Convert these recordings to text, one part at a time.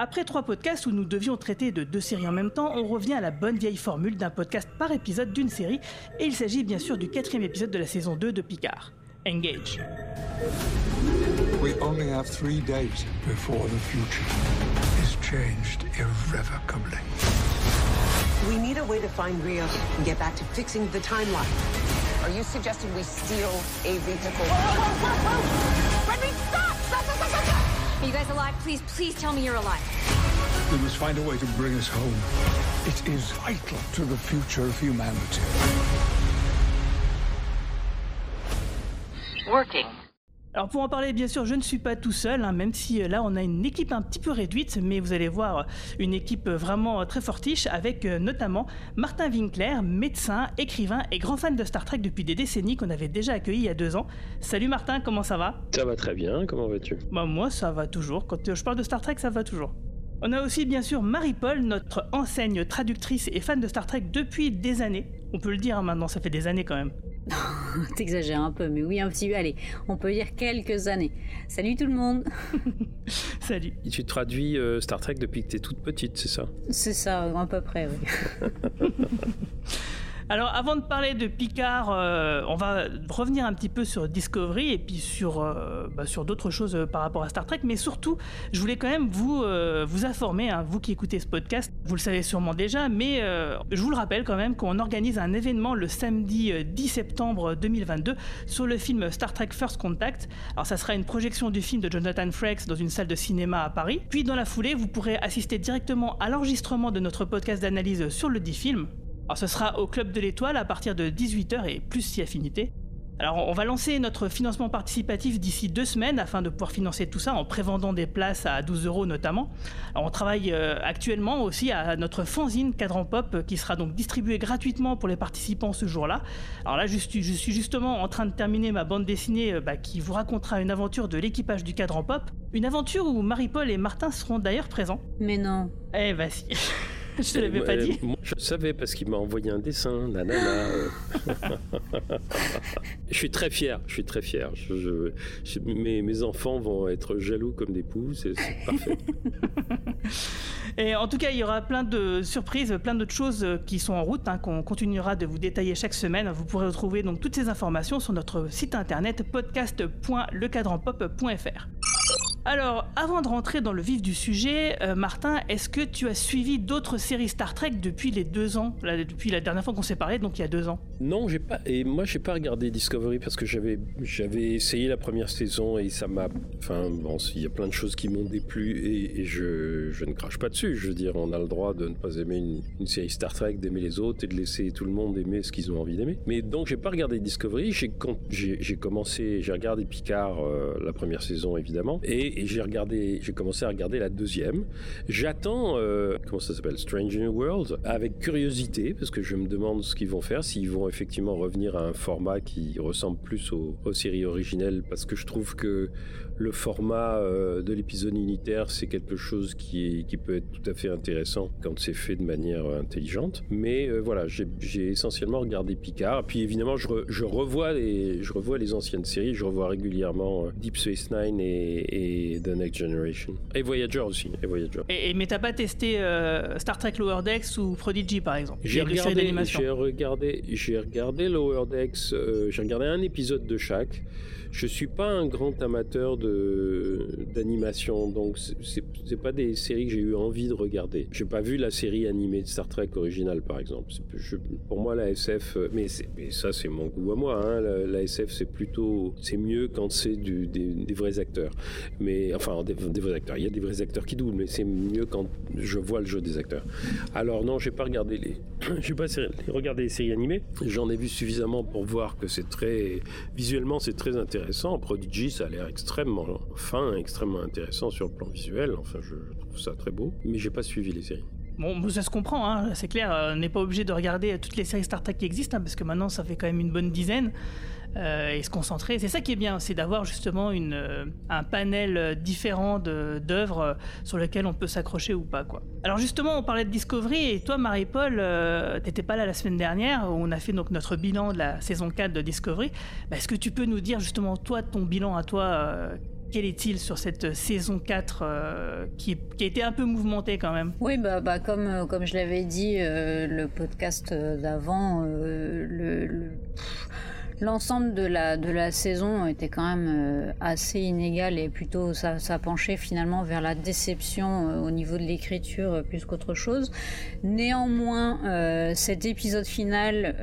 Après trois podcasts où nous devions traiter de deux séries en même temps, on revient à la bonne vieille formule d'un podcast par épisode d'une série, et il s'agit bien sûr du quatrième épisode de la saison 2 de Picard, Engage. We only have three days before the future is changed irrevocably. We need a way to find Rios and get back to fixing the timeline. Are you suggesting we steal a vehicle? Redby, stop! Stop, stop, you guys alive? Please, please tell me you're alive. We must find a way to bring us home. It is vital to the future of humanity. Working. Alors pour en parler, bien sûr, je ne suis pas tout seul, hein, même si euh, là on a une équipe un petit peu réduite, mais vous allez voir euh, une équipe vraiment euh, très fortiche avec euh, notamment Martin Winkler, médecin, écrivain et grand fan de Star Trek depuis des décennies qu'on avait déjà accueilli il y a deux ans. Salut Martin, comment ça va? Ça va très bien, comment vas-tu? Bah moi ça va toujours, quand je parle de Star Trek ça va toujours. On a aussi bien sûr Marie-Paul, notre enseigne traductrice et fan de Star Trek depuis des années. On peut le dire hein, maintenant, ça fait des années quand même. T'exagères un peu, mais oui, un petit peu. Allez, on peut dire quelques années. Salut tout le monde. Salut. Et tu traduis euh, Star Trek depuis que t'es toute petite, c'est ça? C'est ça, à peu près, oui. Alors avant de parler de Picard, euh, on va revenir un petit peu sur Discovery et puis sur, euh, bah, sur d'autres choses euh, par rapport à Star Trek, mais surtout, je voulais quand même vous, vous informer, hein, vous qui écoutez ce podcast, vous le savez sûrement déjà, mais je vous le rappelle quand même qu'on organise un événement le samedi euh, 10 septembre 2022 sur le film Star Trek First Contact. Alors ça sera une projection du film de Jonathan Frakes dans une salle de cinéma à Paris. Puis dans la foulée, vous pourrez assister directement à l'enregistrement de notre podcast d'analyse sur le dit film. Alors ce sera au Club de l'Étoile à partir de 18h et plus si affinité. Alors on va lancer notre financement participatif d'ici deux semaines afin de pouvoir financer tout ça en prévendant des places à 12 euros notamment. Alors on travaille euh, actuellement aussi à notre fanzine Cadran Pop euh, qui sera donc distribué gratuitement pour les participants ce jour-là. Alors là je suis, justement en train de terminer ma bande dessinée euh, bah, qui vous racontera une aventure de l'équipage du Cadran Pop. Une aventure où Marie-Paul et Martin seront d'ailleurs présents. Mais non. Eh bah si, je te l'avais pas Euh, dit. moi, Je savais parce qu'il m'a envoyé un dessin, nanana. je suis très fier, je suis très fier. Je- je- je- mes, mes enfants vont être jaloux comme des poux, c'est parfait. Et en tout cas, il y aura plein de surprises, plein d'autres choses qui sont en route, hein, qu'on continuera de vous détailler chaque semaine. Vous pourrez retrouver donc toutes ces informations sur notre site internet podcast.lecadranpop.fr. Alors, avant de rentrer dans le vif du sujet, euh, Martin, est-ce que tu as suivi d'autres séries Star Trek depuis les deux ans, depuis la dernière fois qu'on s'est parlé, donc il y a deux ans? Non, j'ai pas. Et moi, j'ai pas regardé Discovery parce que j'avais essayé la première saison et ça m'a. Enfin, bon, il y a plein de choses qui m'ont déplu et, je, ne crache pas dessus. Je veux dire, on a le droit de ne pas aimer une, série Star Trek, d'aimer les autres et de laisser tout le monde aimer ce qu'ils ont envie d'aimer. Mais donc, j'ai pas regardé Discovery. J'ai commencé, j'ai regardé Picard euh, la première saison évidemment et, et j'ai regardé, j'ai commencé à regarder la deuxième. J'attends, euh, comment ça s'appelle, Strange New World, avec curiosité, parce que je me demande ce qu'ils vont faire, s'ils vont effectivement revenir à un format qui ressemble plus aux, aux séries originelles, parce que je trouve que le format euh, de l'épisode unitaire, c'est quelque chose qui, est, qui peut être tout à fait intéressant quand c'est fait de manière euh, intelligente. Mais euh, voilà, j'ai essentiellement regardé Picard. Puis évidemment, je, re- je, revois les, je revois les anciennes séries, je revois régulièrement Deep Space Nine et, et The Next Generation. Et Voyager aussi, et Voyager. et, et- Mais t'as pas testé euh, Star Trek Lower Decks ou Prodigy par exemple? J'ai regardé, j'ai regardé, Lower Decks, euh, j'ai regardé un épisode de chaque. Je suis pas un grand amateur de d'animation, donc c'est- pas des séries que j'ai eu envie de regarder. J'ai pas vu la série animée de Star Trek originale, par exemple. Pour moi, la SF, euh, mais, ça c'est mon goût à moi. hein, la, SF, c'est plutôt, c'est mieux quand c'est des, vrais acteurs. Mais enfin, des, des vrais acteurs. Il y a des vrais acteurs qui doublent, mais c'est mieux quand je vois le jeu des acteurs. Alors non, j'ai pas regardé les, j'ai pas regardé les séries animées. J'en ai vu suffisamment pour voir que c'est très, visuellement, c'est très intéressant. Prodigy, ça a l'air extrêmement fin, extrêmement intéressant sur le plan visuel. Enfin, je trouve ça très beau. Mais j'ai pas suivi les séries. Bon, ça se comprend, hein, c'est clair, on n'est pas obligé de regarder toutes les séries Star Trek qui existent, hein, parce que maintenant ça fait quand même une bonne dizaine. Euh, et se concentrer. C'est ça qui est bien, c'est d'avoir justement une, euh, un panel différent d'œuvres euh, sur lesquelles on peut s'accrocher ou pas. Quoi. Alors justement, on parlait de Discovery, et toi, Marie-Paul, tu t'étais pas là la semaine dernière, où on a fait donc notre bilan de la saison 4 de Discovery. Bah, est-ce que tu peux nous dire justement, toi, ton bilan à toi quel est-il sur cette saison 4 qui, qui, a été un peu mouvementée quand même? Oui, bah, bah comme, comme je l'avais dit, le podcast d'avant, le, L'ensemble de la, de la saison était quand même euh, assez inégal et plutôt ça, penchait finalement vers la déception euh, au niveau de l'écriture euh, plus qu'autre chose. Néanmoins, cet épisode final,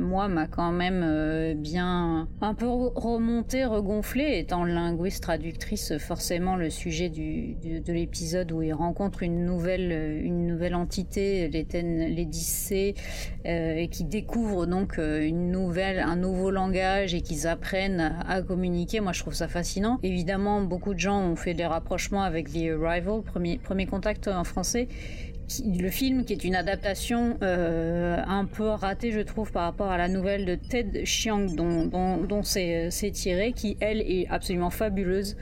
moi, m'a quand même bien un peu remonté, regonflé. Étant linguiste traductrice, forcément le sujet du, de l'épisode où il rencontre une nouvelle, une nouvelle entité, l'Édyssée, et qui découvre donc une nouvelle, un nouveau langage et qu'ils apprennent à communiquer. Moi, je trouve ça fascinant. Évidemment, beaucoup de gens ont fait des rapprochements avec The Arrival, premier, premier contact en français. le film qui est une adaptation euh, un peu ratée je trouve par rapport à la nouvelle de Ted Chiang dont, dont, c'est tiré qui elle est absolument fabuleuse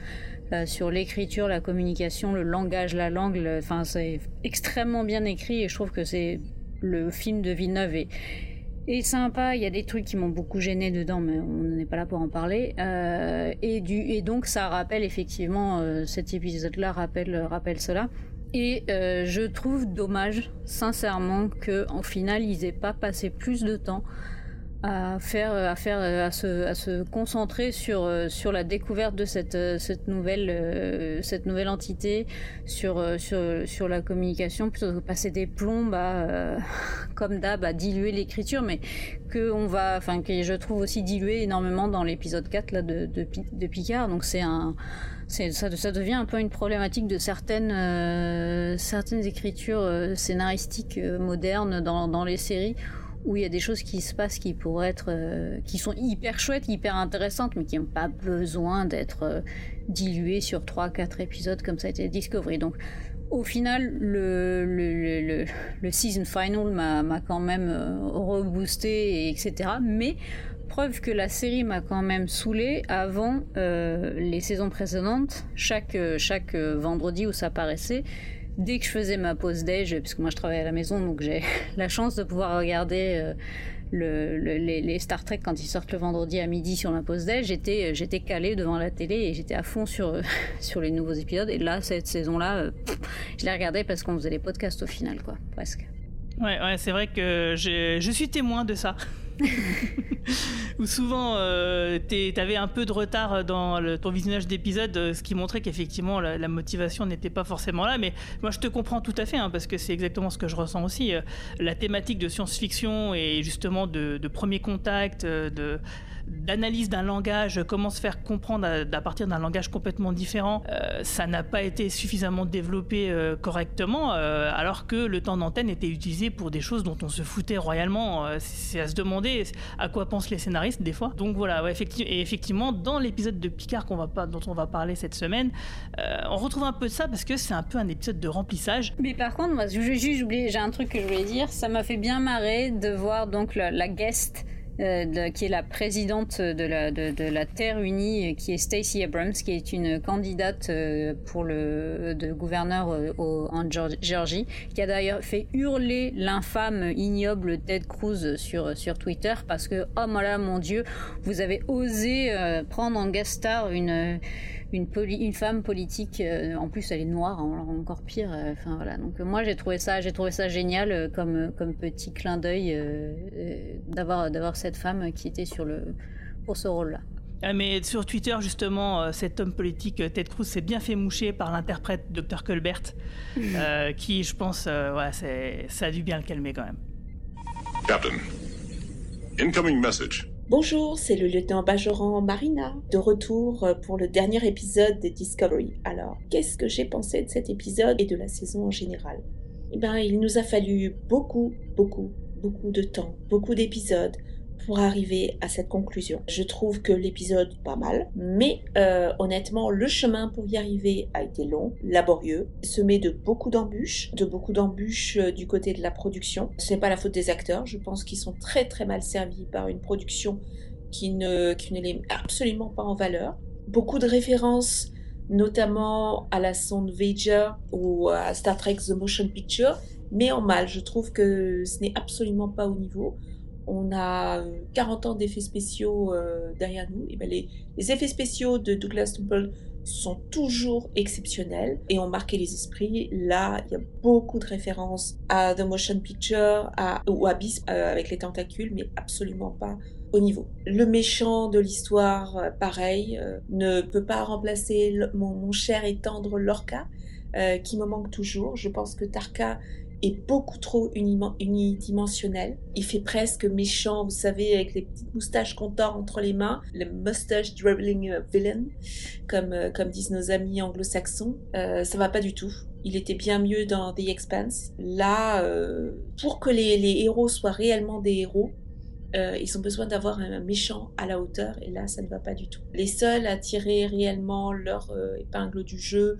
euh, sur l'écriture, la communication, le langage, la langue, enfin c'est extrêmement bien écrit et je trouve que c'est le film de Villeneuve est, et sympa. Il y a des trucs qui m'ont beaucoup gêné dedans, mais on n'est pas là pour en parler. Euh, et, du, et donc ça rappelle effectivement euh, cet épisode-là rappelle rappelle cela. Et euh, je trouve dommage, sincèrement, que en final ils aient pas passé plus de temps à faire, à faire, à se, à se concentrer sur sur la découverte de cette cette nouvelle cette nouvelle entité, sur sur sur la communication plutôt que passer des plombs à comme d'hab à diluer l'écriture, mais que on va, enfin que je trouve aussi dilué énormément dans l'épisode 4 là de, de, de Picard. Donc c'est un ça, ça, devient un peu une problématique de certaines, euh, certaines écritures scénaristiques modernes dans, dans les séries où il y a des choses qui se passent qui pourraient être, euh, qui sont hyper chouettes, hyper intéressantes, mais qui n'ont pas besoin d'être euh, diluées sur 3-4 épisodes comme ça a été Discovery. Donc, au final, le, season final m'a quand même euh, reboosté, etc. Mais preuve que la série m'a quand même saoulé avant les saisons précédentes. Chaque, chaque vendredi où ça apparaissait, dès que je faisais ma pause déj, puisque moi je travaille à la maison, donc j'ai la chance de pouvoir regarder euh, le, les, Star Trek quand ils sortent le vendredi à midi sur ma pause déj, j'étais euh, j'étais calé devant la télé et j'étais à fond sur sur les nouveaux épisodes. Et là, cette saison-là, euh, je l'ai regardée parce qu'on faisait les podcasts au final, quoi, presque. Ouais, ouais c'est vrai que je suis témoin de ça. Où souvent euh, tu avais un peu de retard dans ton visionnage d'épisode, euh, ce qui montrait qu'effectivement la, motivation n'était pas forcément là. Mais moi je te comprends tout à fait, hein, parce que c'est exactement ce que je ressens aussi. Euh, la thématique de science-fiction et justement de, de premier contact, de d'analyse d'un langage, comment se faire comprendre à, partir d'un langage complètement différent, euh, ça n'a pas été suffisamment développé euh, correctement, euh, alors que le temps d'antenne était utilisé pour des choses dont on se foutait royalement. c'est à se demander à quoi pensent les scénaristes des fois. Donc voilà, et effectivement, dans l'épisode de Picard qu'on va dont on va parler cette semaine, on retrouve un peu de ça parce que c'est un peu un épisode de remplissage. Mais par contre, moi, j'ai un truc que je voulais dire, ça m'a fait bien marrer de voir donc la guest euh, qui est la présidente de la, de, la Terre Unie, qui est Stacey Abrams, qui est une candidate euh, pour le de gouverneur euh, en Géorgie, qui a d'ailleurs fait hurler l'infâme, ignoble Ted Cruz sur, sur Twitter parce que, oh là, mon Dieu, vous avez osé prendre en guest star une une, une femme politique, euh, en plus elle est noire, hein, encore pire. Euh, enfin voilà. Donc moi j'ai trouvé ça, j'ai trouvé ça génial euh, comme comme petit clin d'œil d'avoir d'avoir cette femme qui était sur le pour ce rôle-là. Ah, mais sur Twitter, justement, cet homme politique, Ted Cruz, s'est bien fait moucher par l'interprète Dr. Colbert, qui, je pense, ouais, ça a dû bien le calmer quand même. Captain, incoming message. Bonjour, c'est le lieutenant Bajoran Marina, de retour euh, pour le dernier épisode de Discovery. Alors, qu'est-ce que j'ai pensé de cet épisode et de la saison en général? Eh bien, il nous a fallu beaucoup, beaucoup, beaucoup de temps, beaucoup d'épisodes pour arriver à cette conclusion. Je trouve que l'épisode pas mal, mais euh, honnêtement, le chemin pour y arriver a été long, laborieux, semé de beaucoup d'embûches, de beaucoup d'embûches euh, du côté de la production. Ce n'est pas la faute des acteurs, je pense qu'ils sont très très mal servis par une production qui ne, les met absolument pas en valeur. Beaucoup de références notamment à la sonde Voyager ou à Star Trek The Motion Picture, mais en mal. Je trouve que ce n'est absolument pas au niveau. On a 40 ans d'effets spéciaux euh, derrière nous. Et ben les, effets spéciaux de Douglas Temple sont toujours exceptionnels et ont marqué les esprits. Là, il y a beaucoup de références à The Motion Picture ou à Beast euh, avec les tentacules, mais absolument pas au niveau. Le méchant de l'histoire, euh, pareil, ne peut pas remplacer mon, mon, cher et tendre Lorca, qui me manque toujours. Je pense que Tarka est beaucoup trop unidimensionnel. Il fait presque méchant, vous savez, avec les petites moustaches qu'on tord entre les mains, le mustache dribbling villain, comme, comme disent nos amis anglo-saxons. Euh, ça va pas du tout. Il était bien mieux dans The Expanse. Là, euh, pour que les, héros soient réellement des héros, euh, ils ont besoin d'avoir un méchant à la hauteur et là ça ne va pas du tout. Les seuls à tirer réellement leur euh, épingle du jeu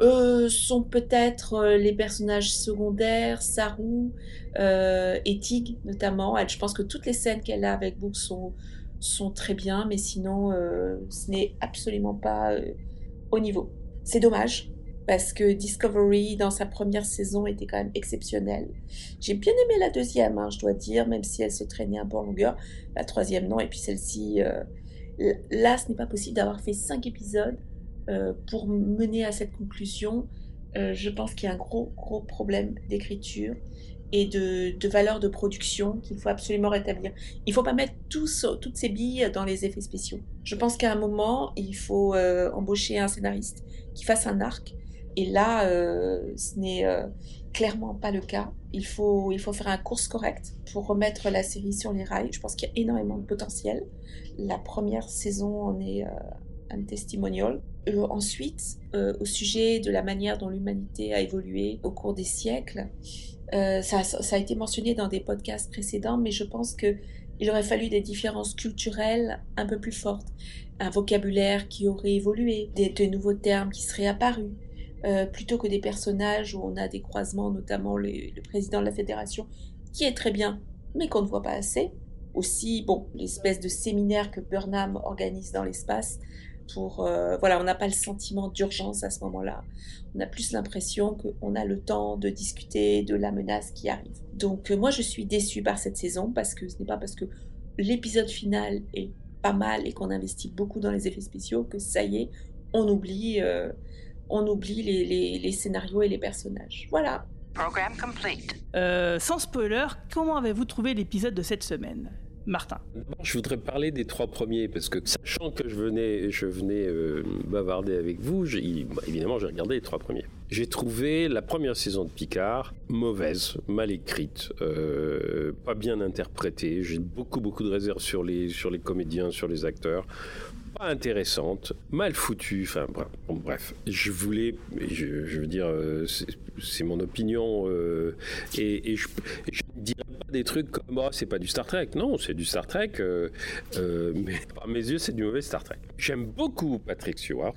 euh, sont peut-être euh, les personnages secondaires, Saru euh, et Tig notamment. Je pense que toutes les scènes qu'elle a avec Book sont, sont très bien, mais sinon ce n'est absolument pas au niveau. C'est dommage parce que Discovery dans sa première saison était quand même exceptionnelle. J'ai bien aimé la deuxième, hein, je dois dire, même si elle se traînait un peu en longueur. La troisième non, et puis celle-ci, euh, là ce n'est pas possible d'avoir fait cinq épisodes euh, pour mener à cette conclusion. Euh, je pense qu'il y a un gros gros problème d'écriture et de, de, valeur de production qu'il faut absolument rétablir. Il ne faut pas mettre tous, toutes ces billes dans les effets spéciaux. Je pense qu'à un moment, il faut euh, embaucher un scénariste qui fasse un arc et là, euh, ce n'est euh, clairement pas le cas. Il faut, il faut faire un course correct pour remettre la série sur les rails. Je pense qu'il y a énormément de potentiel. La première saison en est euh, un testimonial. Euh, ensuite, euh, au sujet de la manière dont l'humanité a évolué au cours des siècles, ça, ça, a été mentionné dans des podcasts précédents, mais je pense que il aurait fallu des différences culturelles un peu plus fortes, un vocabulaire qui aurait évolué, des, de nouveaux termes qui seraient apparus, euh, plutôt que des personnages où on a des croisements, notamment le, le président de la fédération, qui est très bien, mais qu'on ne voit pas assez. Aussi, bon, l'espèce de séminaire que Burnham organise dans l'espace, pour euh, voilà, on n'a pas le sentiment d'urgence à ce moment-là. On a plus l'impression qu'on a le temps de discuter de la menace qui arrive. Donc euh, moi, je suis déçue par cette saison parce que ce n'est pas parce que l'épisode final est pas mal et qu'on investit beaucoup dans les effets spéciaux que ça y est, on oublie. Euh, on oublie les, les, les, scénarios et les personnages. Voilà. Euh, sans spoiler, comment avez-vous trouvé l'épisode de cette semaine? Martin. Je voudrais parler des trois premiers parce que sachant que je venais, je venais euh, bavarder avec vous, évidemment j'ai regardé les trois premiers. J'ai trouvé la première saison de Picard mauvaise, mal écrite, euh, pas bien interprétée. J'ai beaucoup beaucoup de réserves sur les sur les comédiens, sur les acteurs pas intéressante, mal foutue, enfin bref, je voulais, je, veux dire, euh, c'est mon opinion, euh, et, je, ne dirais pas des trucs comme oh, c'est pas du Star Trek, non, c'est du Star Trek, euh, mais à mes yeux c'est du mauvais Star Trek. J'aime beaucoup Patrick Stewart,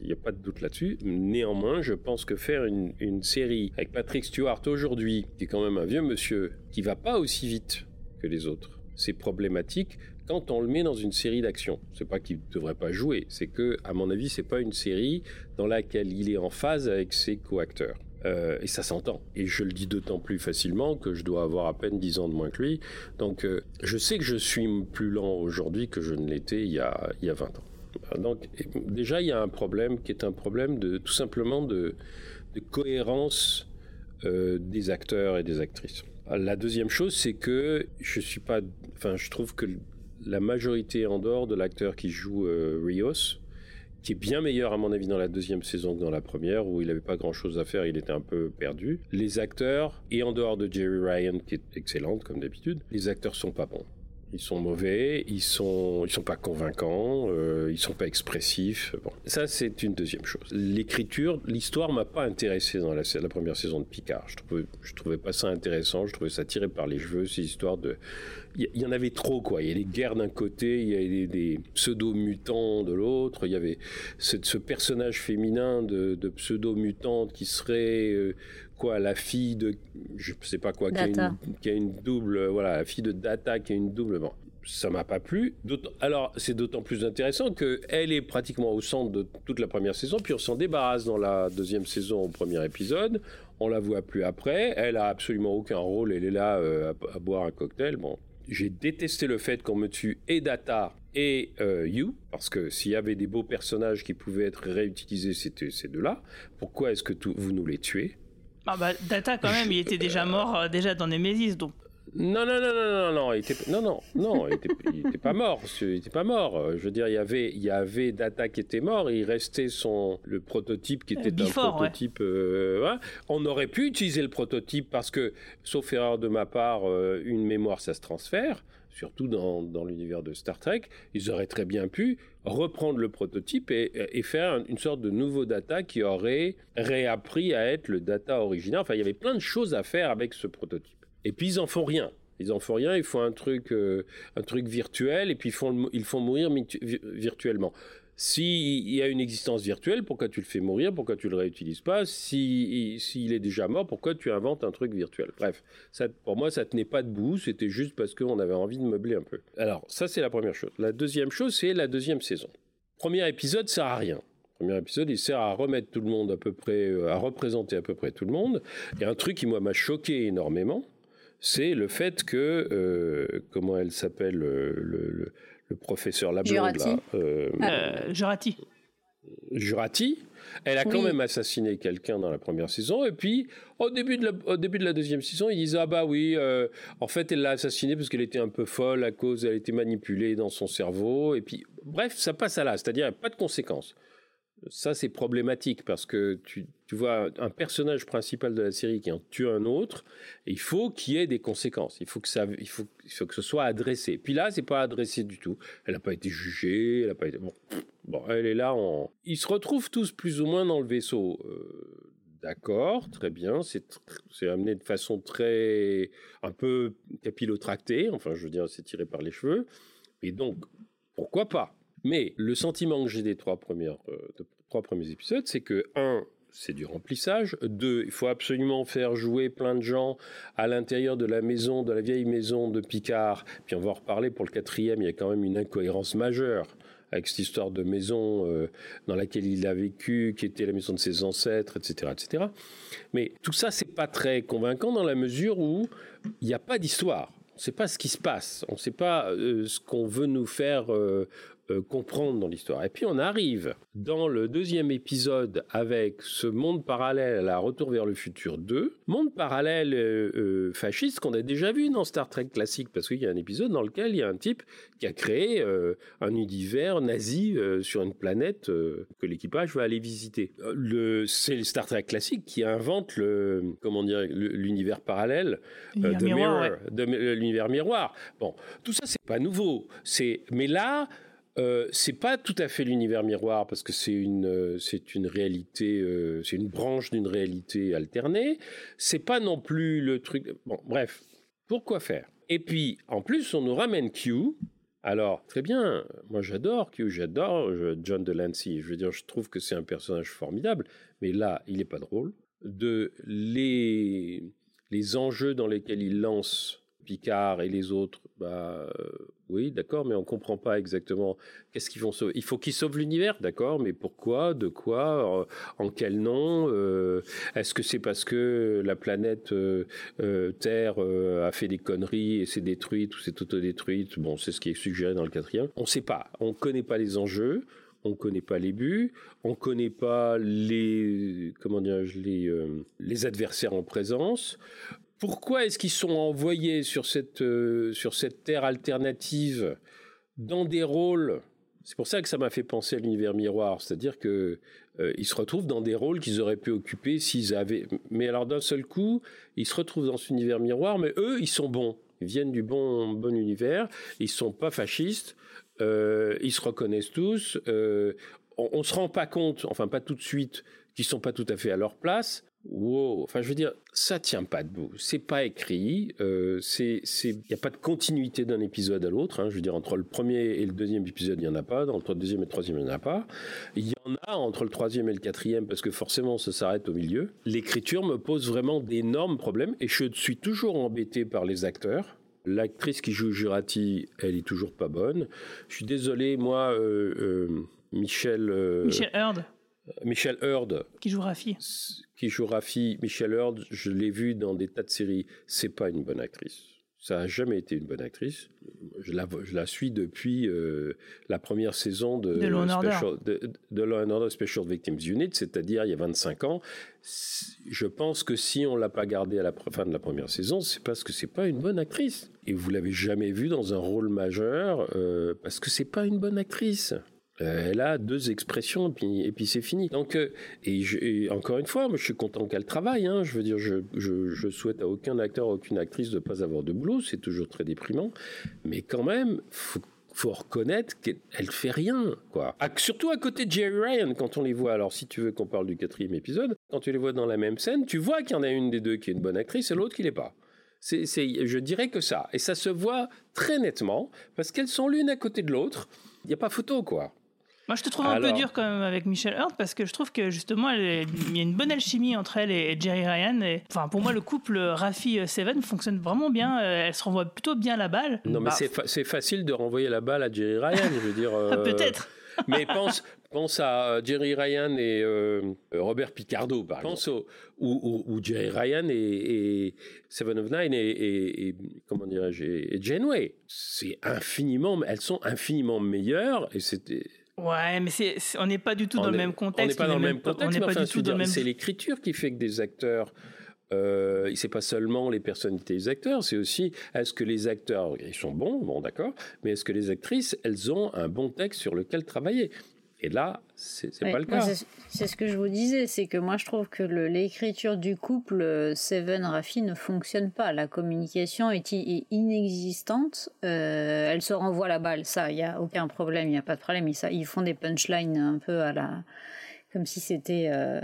il n'y a pas de doute là-dessus. Néanmoins, je pense que faire une, une série avec Patrick Stewart aujourd'hui, qui est quand même un vieux monsieur, qui va pas aussi vite que les autres, c'est problématique quand on le met dans une série d'action. C'est pas qu'il ne devrait pas jouer, c'est que, à mon avis, c'est pas une série dans laquelle il est en phase avec ses co-acteurs. Euh, et ça s'entend. Et je le dis d'autant plus facilement que je dois avoir à peine 10 ans de moins que lui. Donc euh, je sais que je suis plus lent aujourd'hui que je ne l'étais il, y a, il y a 20 ans. Donc déjà, il y a un problème qui est un problème de tout simplement de, de cohérence euh, des acteurs et des actrices. La deuxième chose, c'est que je suis pas, enfin, je trouve que la majorité en dehors de l'acteur qui joue euh, Rios, qui est bien meilleur à mon avis dans la deuxième saison que dans la première, où il n'avait pas grand-chose à faire, il était un peu perdu. Les acteurs, et en dehors de Jerry Ryan, qui est excellente comme d'habitude, les acteurs sont pas bons. Ils sont mauvais, ils sont, ils sont pas convaincants, euh, ils sont pas expressifs. Bon, ça c'est une deuxième chose. L'écriture, l'histoire m'a pas intéressé dans la, première saison de Picard. Je trouvais, trouvais pas ça intéressant. Je trouvais ça tiré par les cheveux, ces histoires de. Il y, en avait trop quoi. Il y a des guerres d'un côté, il y a des, pseudo-mutants de l'autre. Il y avait ce, ce personnage féminin de, de pseudo-mutante qui serait euh, quoi la fille de je sais pas quoi qui a, une, qui a, une, double voilà la fille de Data qui a une double bon ça m'a pas plu. Alors c'est d'autant plus intéressant que elle est pratiquement au centre de toute la première saison puis on s'en débarrasse dans la deuxième saison au premier épisode. On la voit plus après. Elle a absolument aucun rôle. Elle est là euh, à, boire un cocktail. Bon j'ai détesté le fait qu'on me tue et Data et euh, You, parce que s'il y avait des beaux personnages qui pouvaient être réutilisés, c'était ces deux-là. Pourquoi est-ce que tout, vous nous les tuez? Ah bah, Data, quand même, il était déjà mort euh, déjà dans Nemesis, donc. Non, non, non, non, non, non, il était, non, non, non, il était, il était pas mort. Il était pas mort. Je veux dire, il y avait, il y avait Data qui était mort. il restait son le prototype qui était un prototype. Euh, On aurait pu utiliser le prototype parce que, sauf erreur de ma part, euh, une mémoire ça se transfère surtout dans, dans l'univers de Star Trek, ils auraient très bien pu reprendre le prototype et, faire une sorte de nouveau data qui aurait réappris à être le data original. Enfin, il y avait plein de choses à faire avec ce prototype. Et puis, ils en font rien. Ils en font rien, ils font un truc, euh, un truc virtuel et puis ils font, ils font mourir virtuellement. S'il y a une existence virtuelle, pourquoi tu le fais mourir? Pourquoi tu le réutilises pas? S'il si, est déjà mort, pourquoi tu inventes un truc virtuel? Bref, pour moi, ça tenait pas debout. C'était juste parce qu'on avait envie de meubler un peu. Alors, ça, c'est la première chose. La deuxième chose, c'est la deuxième saison. Premier épisode sert à rien. Premier épisode, il sert à remettre tout le monde à peu près, euh, à représenter à peu près tout le monde. Et un truc qui moi m'a choqué énormément, c'est le fait que euh, comment elle s'appelle euh, le professeur la Jurati. là. Euh, euh, Jurati. Jurati. Elle a quand même assassiné quelqu'un dans la première saison. Et puis, au début de la, au début de la deuxième saison, ils disent Ah bah oui, euh, en fait, elle l'a assassiné parce qu'elle était un peu folle à cause, elle était manipulée dans son cerveau. Et puis, bref, ça passe à là. C'est-à-dire, pas de conséquences. Ça, c'est problématique parce que tu, tu, vois un personnage principal de la série qui en tue un autre, il faut qu'il y ait des conséquences. Il faut que ça, il faut, que ce soit adressé. Puis là, c'est pas adressé du tout. Elle n'a pas été jugée, elle a pas été. Bon, bon, elle est là. En... Ils se retrouvent tous plus ou moins dans le vaisseau. Euh, D'accord, très bien. C'est amené de façon très un peu capillotractée. Enfin, je veux dire, c'est tiré par les cheveux. Et donc, pourquoi pas? Mais le sentiment que j'ai des trois, premières, euh, trois premiers épisodes, c'est que, un, c'est du remplissage. Deux, il faut absolument faire jouer plein de gens à l'intérieur de la maison, de la vieille maison de Picard. Puis on va en reparler pour le quatrième, il y a quand même une incohérence majeure avec cette histoire de maison euh, dans laquelle il a vécu, qui était la maison de ses ancêtres, etc., etc. Mais tout ça, c'est pas très convaincant dans la mesure où il n'y a pas d'histoire. On ne sait pas ce qui se passe, on ne sait pas euh, ce qu'on veut nous faire euh, comprendre dans l'histoire. Et puis on arrive dans le deuxième épisode avec ce monde parallèle à la Retour vers le futur 2, monde parallèle euh, euh, fasciste qu'on a déjà vu dans Star Trek classique, parce qu'il y a un épisode dans lequel il y a un type qui a créé un univers nazi sur une planète que l'équipage va aller visiter. Le, c'est le Star Trek classique qui invente le, comment dire, l'univers parallèle, de miroir, de l'univers miroir. Bon, tout ça c'est pas nouveau. C'est, mais là, euh, c'est pas tout à fait l'univers miroir parce que c'est une euh, c'est une réalité euh, c'est une branche d'une réalité alternée. C'est pas non plus le truc bon bref pourquoi faire? Et puis en plus on nous ramène Q. Alors très bien moi j'adore Q j'adore John Delancey. Je veux dire je trouve que c'est un personnage formidable mais là il est pas drôle. De les les enjeux dans lesquels il lance Picard et les autres bah oui, d'accord, mais on comprend pas exactement qu'est-ce qu'ils vont sauver. Il faut qu'ils sauvent l'univers, d'accord, mais pourquoi, de quoi, en quel nom euh, Est-ce que c'est parce que la planète euh, euh, Terre a fait des conneries et s'est détruite ou s'est autodétruite? Bon, c'est ce qui est suggéré dans le quatrième. On ne sait pas. On ne connaît pas les enjeux. On ne connaît pas les buts, on connaît pas les comment les les adversaires en présence pourquoi est-ce qu'ils sont envoyés sur cette, euh, sur cette terre alternative dans des rôles? C'est pour ça que ça m'a fait penser à l'univers miroir, c'est-à-dire que euh, ils se retrouvent dans des rôles qu'ils auraient pu occuper s'ils avaient. Mais alors d'un seul coup, ils se retrouvent dans cet univers miroir, mais eux, ils sont bons. Ils viennent du bon, bon univers. Ils sont pas fascistes. Euh, ils se reconnaissent tous. On, on se rend pas compte, enfin pas tout de suite, qu'ils sont pas tout à fait à leur place. Wow. Enfin, je veux dire, ça tient pas debout. C'est pas écrit. Euh, il y a pas de continuité d'un épisode à l'autre. Hein. Je veux dire, entre le premier et le deuxième épisode, il y en a pas. Entre le deuxième et le troisième, il y en a pas. Il y en a entre le troisième et le quatrième parce que forcément, ça s'arrête au milieu. L'écriture me pose vraiment d'énormes problèmes et je suis toujours embêté par les acteurs. L'actrice qui joue Jurati, elle est toujours pas bonne. Je suis désolé, moi, euh, euh, Michel. euh, Michel Heard, Michel Heard, qui joue Rafi. qui joue Rafi, Michel Heard, je l'ai vu dans des tas de séries, c'est pas une bonne actrice. Ça a jamais été une bonne actrice. Je la, je la suis depuis euh, la première saison de, De Law and Order. Special, de, de Law and Order Special Victims Unit, c'est-à-dire il y a 25 ans. Je pense que si on l'a pas gardée à la fin de la première saison, c'est parce que c'est pas une bonne actrice. Et vous l'avez jamais vue dans un rôle majeur euh, parce que c'est pas une bonne actrice. Euh, elle a deux expressions et puis, c'est fini. Donc, euh, et, encore une fois, moi, je suis content qu'elle travaille. hein. Je veux dire, je, souhaite à aucun acteur, aucune actrice de ne pas avoir de boulot. C'est toujours très déprimant. Mais quand même, faut, faut reconnaître qu'elle elle fait rien, quoi. Surtout à côté de Jerry Ryan, quand on les voit. Alors, si tu veux qu'on parle du quatrième épisode, quand tu les vois dans la même scène, tu vois qu'il y en a une des deux qui est une bonne actrice et l'autre qui l'est pas. C'est- je dirais que ça. Et ça se voit très nettement parce qu'elles sont l'une à côté de l'autre. Il n'y a pas photo, quoi. Moi, je te trouve un peu dur quand même avec Michel Heard parce que je trouve que justement, elle est- il y a une bonne alchimie entre elle et Jerry Ryan. Et, enfin, pour moi, le couple Rafi-Seven fonctionne vraiment bien. Euh, Elle se renvoie plutôt bien la balle. Non, mais Bah, c'est, fa- c'est facile de renvoyer la balle à Jerry Ryan, je veux dire. euh, Peut-être. Mais pense, pense à euh, Jerry Ryan et euh, Robert Picardo, par exemple. Pense au, où, où- où Jerry Ryan et, et Seven of Nine et, et- et- comment dirais-je Janeway. C'est infiniment, elles sont infiniment meilleures et c'était. Ouais, mais c'est, on n'est pas du tout dans on le même On contexte. n'est pas dans le on même contexte, On n'est mais pas enfin, du je tout veux dans le dire, même. c'est l'écriture qui fait que des acteurs. Euh, c'est pas seulement les personnalités des acteurs, c'est aussi est-ce que les acteurs ils sont bons, bon d'accord, mais est-ce que les actrices elles ont un bon texte sur lequel travailler? Et là, c'est Ouais, pas le cas. c'est- ce que je vous disais, c'est que moi je trouve que l'écriture du couple euh, Seven Rafi ne fonctionne pas. La communication est, inexistante. Euh, elle se renvoie la balle, ça, il n'y a aucun problème, il n'y a pas de problème. Ils, ça- ils font des punchlines un peu à la. comme si c'était. euh,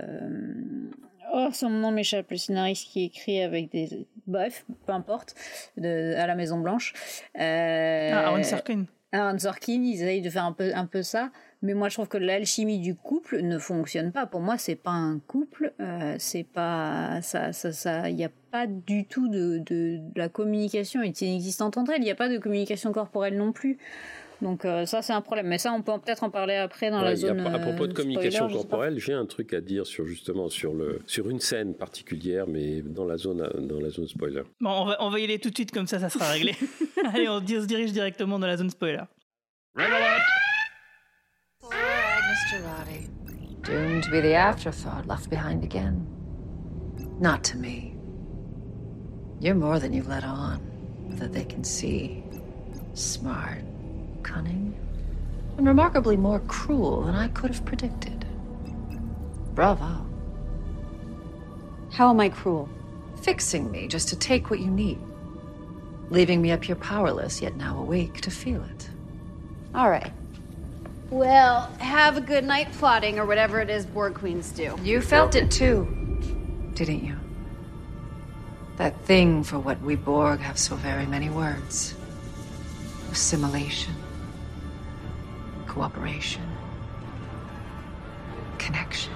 Oh, son nom m'échappe, le scénariste qui écrit avec des. Bref, peu importe, de, à la Maison Blanche. Euh, Ah, Aaron Sorkin. Aaron Sorkin, ils essayent de faire un peu, un peu ça, mais moi je trouve que l'alchimie du couple ne fonctionne pas. Pour moi, c'est pas un couple, euh, c'est pas ça, ça, ça, il n'y a pas du tout de, de, de la communication est inexistante entre elles. Il n'y a pas de communication corporelle non plus. Donc euh, ça, c'est un problème. Mais ça, on peut peut-être en parler après dans la Ouais, zone. pas- à propos de euh, communication corporelle, j'ai un truc à dire sur justement sur le sur une scène particulière, mais dans la zone dans la zone spoiler. Bon, on va, on va y aller tout de suite, comme ça, ça sera réglé. Allez, on se dirige directement dans la zone spoiler. Doomed to be the afterthought left behind again. Not to me. You're more than you've let on, that they can see. Smart, cunning, and remarkably more cruel than I could have predicted. Bravo. How am I cruel? Fixing me just to take what you need. Leaving me up here powerless, yet now awake to feel it. All right. Well, have a good night plotting or whatever it is Borg Queens do. You felt it too, didn't you? That thing for what we Borg have so very many words assimilation, cooperation, connection.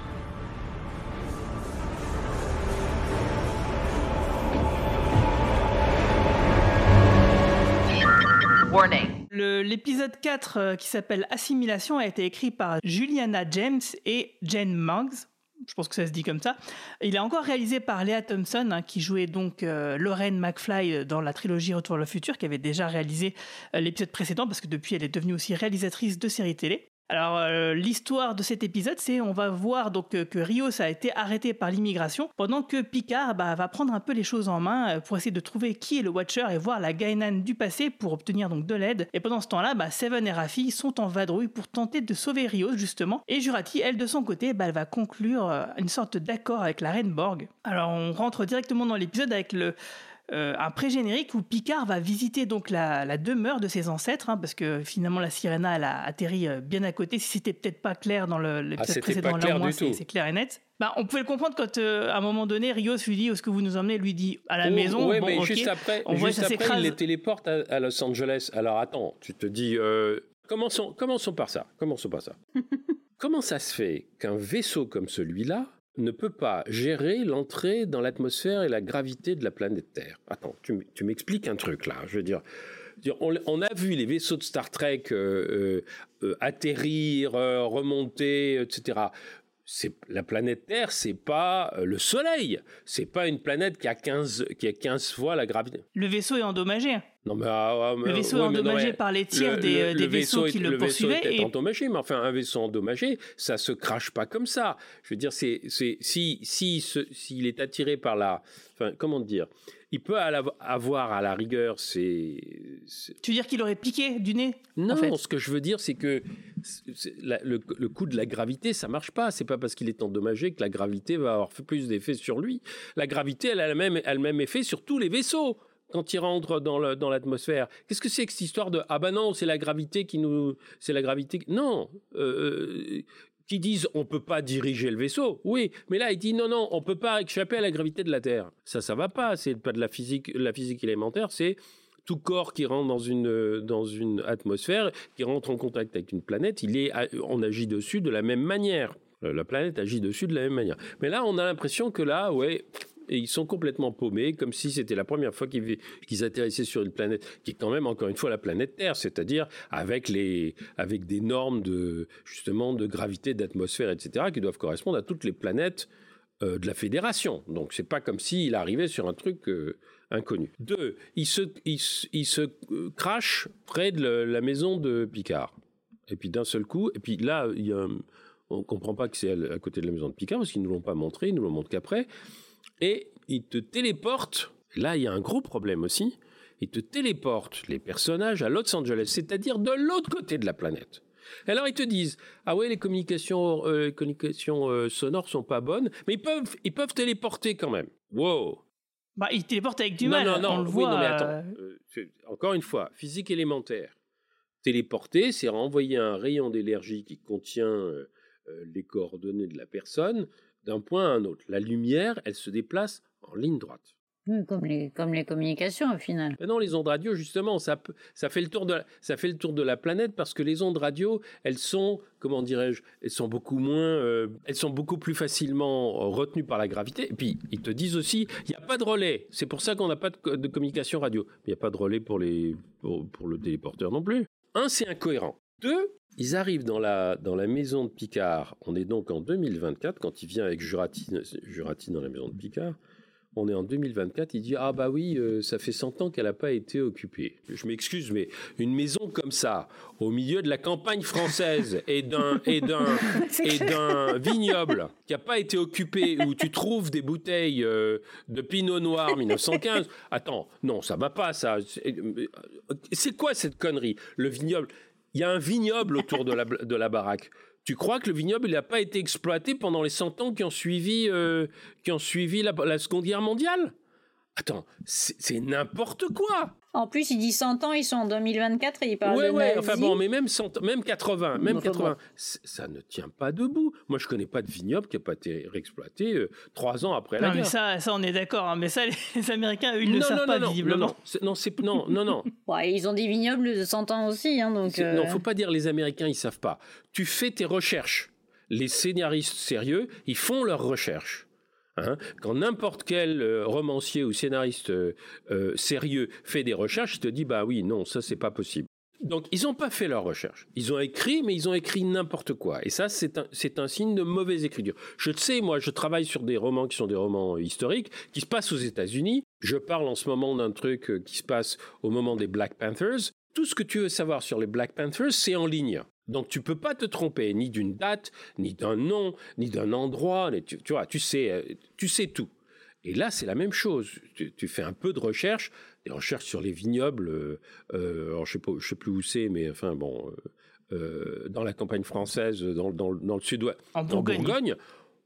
Warning. L'épisode 4, euh, qui s'appelle Assimilation, a été écrit par Juliana James et Jen Muggs. Je pense que ça se dit comme ça. Il est encore réalisé par Léa Thompson, hein, qui jouait donc euh, Lorraine McFly dans la trilogie Retour vers le futur, qui avait déjà réalisé euh, l'épisode précédent, parce que depuis, elle est devenue aussi réalisatrice de séries télé. Alors euh, l'histoire de cet épisode, c'est on va voir donc euh, que Rios a été arrêté par l'immigration, pendant que Picard bah, va prendre un peu les choses en main euh, pour essayer de trouver qui est le Watcher et voir la Gainan du passé pour obtenir donc de l'aide. Et pendant ce temps-là, bah, Seven et Raffi sont en vadrouille pour tenter de sauver Rios justement. Et Jurati, elle de son côté, bah, elle va conclure une sorte d'accord avec la reine Borg. Alors on rentre directement dans l'épisode avec le euh, un pré-générique où Picard va visiter donc la, demeure de ses ancêtres, hein, parce que finalement la Sirena elle a atterri euh, bien à côté. Si c'était peut-être pas clair dans l'épisode ah, précédent, là au moins c'est clair et net. Bah, on pouvait le comprendre quand à un moment donné Rios lui dit où est-ce que vous nous emmenez, lui dit à la oh, maison. Oui, mais juste après, on juste après il les téléporte à, Los Angeles. Alors attends, tu te dis commençons, commençons par ça. Commençons par ça. Comment ça se fait qu'un vaisseau comme celui-là ne peut pas gérer l'entrée dans l'atmosphère et la gravité de la planète Terre. Attends, tu, m'expliques un truc là. Je veux dire, on, a vu les vaisseaux de Star Trek euh, euh, euh, atterrir, remonter, etc la planète Terre, c'est pas le Soleil, c'est pas une planète qui a 15 qui a 15 fois la gravité. Le vaisseau est endommagé. Non mais, ah, ah, le vaisseau endommagé par les tirs des, vaisseaux qui le, poursuivaient. Le vaisseau est endommagé, mais enfin un vaisseau endommagé, ça se crache pas comme ça. Je veux dire, c'est c'est si si s'il est attiré par la, enfin comment dire, il peut avoir à la rigueur c'est. Tu veux dire qu'il aurait piqué du nez Non, ce que je veux dire, c'est que le, coup de la gravité, ça marche pas. C'est pas parce qu'il est endommagé que la gravité va avoir plus d'effet sur lui. La gravité, elle a le même, elle même effet sur tous les vaisseaux quand ils rentrent dans l'atmosphère. Qu'est-ce que c'est que cette histoire de ah ben non c'est la gravité qui nous c'est la gravité non euh, euh, qui disent on peut pas diriger le vaisseau. Oui, mais là il dit non non, on peut pas échapper à la gravité de la Terre. Ça ça va pas, c'est pas de la physique la physique élémentaire, c'est tout corps qui rentre dans une dans une atmosphère, qui rentre en contact avec une planète, il est on agit dessus de la même manière. Euh, la planète agit dessus de la même manière. Mais là, on a l'impression que là, ouais, et ils sont complètement paumés, comme si c'était la première fois qu'ils atterrissaient sur une planète qui est quand même encore une fois la planète Terre, c'est-à-dire avec des normes de gravité, d'atmosphère, etc., qui doivent correspondre à toutes les planètes euh, de la Fédération. Donc c'est pas comme s'il arrivait sur un truc euh, inconnu. Deux, il se il, euh, crache près de la maison de Picard. Et puis d'un seul coup, et puis là, il y on comprend pas que c'est à, côté de la maison de Picard parce qu'ils ne l'ont pas montré, ils nous l'ont montré qu'après et il te téléporte. Là, il y a un gros problème aussi. Il te téléporte les personnages à Los Angeles, c'est-à-dire de l'autre côté de la planète. alors ils te disent ah ouais les communications euh, les communications euh, sonores sont pas bonnes, mais ils peuvent ils peuvent téléporter quand même. Wow. Bah ils téléportent avec du mal. Non non non. oui, non mais attends. Euh, encore une fois physique élémentaire. Téléporter, c'est renvoyer un rayon d'énergie qui contient les coordonnées de la personne d'un point à un autre. La lumière, elle se déplace en ligne droite. Comme les, comme les communications au final. Mais non, les ondes radio, justement, ça, ça, fait le tour de la, ça fait le tour de la planète parce que les ondes radio, elles sont, comment dirais-je, elles sont beaucoup moins, euh, elles sont beaucoup plus facilement retenues par la gravité. Et puis, ils te disent aussi, il n'y a pas de relais. C'est pour ça qu'on n'a pas de, communication radio. Il n'y a pas de relais pour, les, pour le téléporteur non plus. Un, c'est incohérent. Deux, ils arrivent dans la, dans la maison de Picard. On est donc en 2024, quand il vient avec Juratine, Juratine dans la maison de Picard. On est en 2024, il dit Ah bah oui, euh, ça fait 100 ans qu'elle n'a pas été occupée. Je m'excuse, mais une maison comme ça, au milieu de la campagne française et d'un et d'un et d'un vignoble qui n'a pas été occupé, où tu trouves des bouteilles euh, de Pinot Noir 1915. Attends, non, ça va pas, ça. C'est quoi cette connerie? Le vignoble il y a un vignoble autour de la, baraque. Tu crois que le vignoble n'a pas été exploité pendant les 100 ans qui ont suivi, euh, la Seconde Guerre mondiale? Attends, c'est n'importe quoi en plus, il dit 100 ans, ils sont en 2024 et il parle ouais, de ouais, enfin bon, mais même 100, même 80, même 80, ça ne tient pas debout. Moi, je connais pas de vignoble qui a pas été réexploité euh, trois ans après la guerre. Mais ça, ça, on est d'accord. Hein, mais ça, les, Américains, eux, ils ne le savent pas visiblement. Non, c'est non, non, non. ouais, ils ont des vignobles de 100 ans aussi, hein, donc. Euh... Non, faut pas dire les Américains, ils savent pas. Tu fais tes recherches. Les scénaristes sérieux, ils font leurs recherches. Hein. Quand n'importe quel euh, romancier ou scénariste euh, euh, sérieux fait des recherches, il te dit bah oui, non, ça c'est pas possible. Donc ils n'ont pas fait leurs recherches. Ils ont écrit, mais ils ont écrit n'importe quoi. Et ça, c'est un, un signe de mauvaise écriture. Je sais, moi, je travaille sur des romans qui sont des romans historiques, qui se passent aux États-Unis. Je parle en ce moment d'un truc qui se passe au moment des Black Panthers. Tout ce que tu veux savoir sur les Black Panthers, c'est en ligne. Donc tu peux pas te tromper ni d'une date, ni d'un nom, ni d'un endroit. Tu, vois, tu sais, euh, tu sais tout. Et là, c'est la même chose. Tu, fais un peu de recherche, des recherches sur les vignobles. Euh, euh alors je sais pas, je sais plus où c'est, mais enfin bon, euh, dans la campagne française, dans, dans, dans le sud-ouest, en Bourgogne.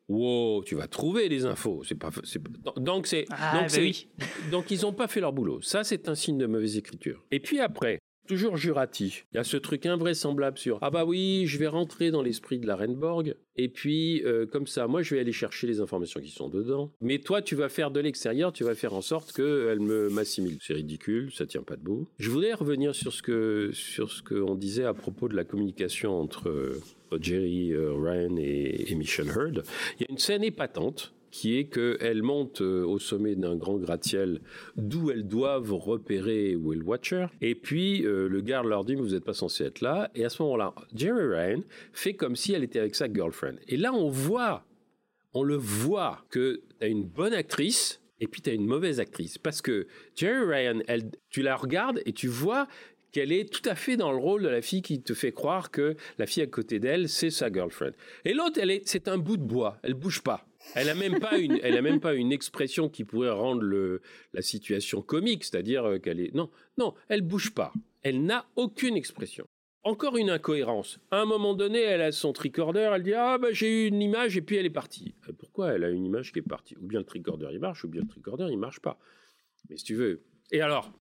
Wow, tu vas trouver les infos. C'est pas, c'est pas- donc c'est, Ah, donc bah oui. donc ils n'ont pas fait leur boulot. Ça, c'est un signe de mauvaise écriture. Et puis après, toujours Jurati, il y a ce truc invraisemblable sur ah bah oui, je vais rentrer dans l'esprit de la Renborg et puis euh, comme ça, moi je vais aller chercher les informations qui sont dedans. Mais toi, tu vas faire de l'extérieur, tu vas faire en sorte qu'elle me m'assimile. C'est ridicule, ça tient pas debout. Je voudrais revenir sur ce que sur ce qu'on disait à propos de la communication entre euh, Jerry euh, Ryan et, et Mission Heard. Il y a une scène épatante qui est qu'elles montent euh, au sommet d'un grand gratte-ciel d'où elles doivent repérer Will Watcher. Et puis, euh, le garde leur dit, mais vous n'êtes pas censé être là. Et à ce moment-là, Jerry Ryan fait comme si elle était avec sa girlfriend. Et là, on voit, on le voit, que tu as une bonne actrice et puis tu as une mauvaise actrice. Parce que Jerry Ryan, elle, tu la regardes et tu vois qu'elle est tout à fait dans le rôle de la fille qui te fait croire que la fille à côté d'elle, c'est sa girlfriend. Et l'autre, est, c'est un bout de bois. Elle bouge pas. Elle a même pas une, elle a même pas une expression qui pourrait rendre le, la situation comique, c'est-à-dire euh, qu'elle est, non, non, elle bouge pas. Elle n'a aucune expression. Encore une incohérence. À un moment donné, elle a son tricorder, elle dit ah bah j'ai eu une image et puis elle est partie. Euh, Pourquoi elle a une image qui est partie? Ou bien le tricorder il marche, ou bien le tricorder il marche pas. Mais si tu veux. Et alors?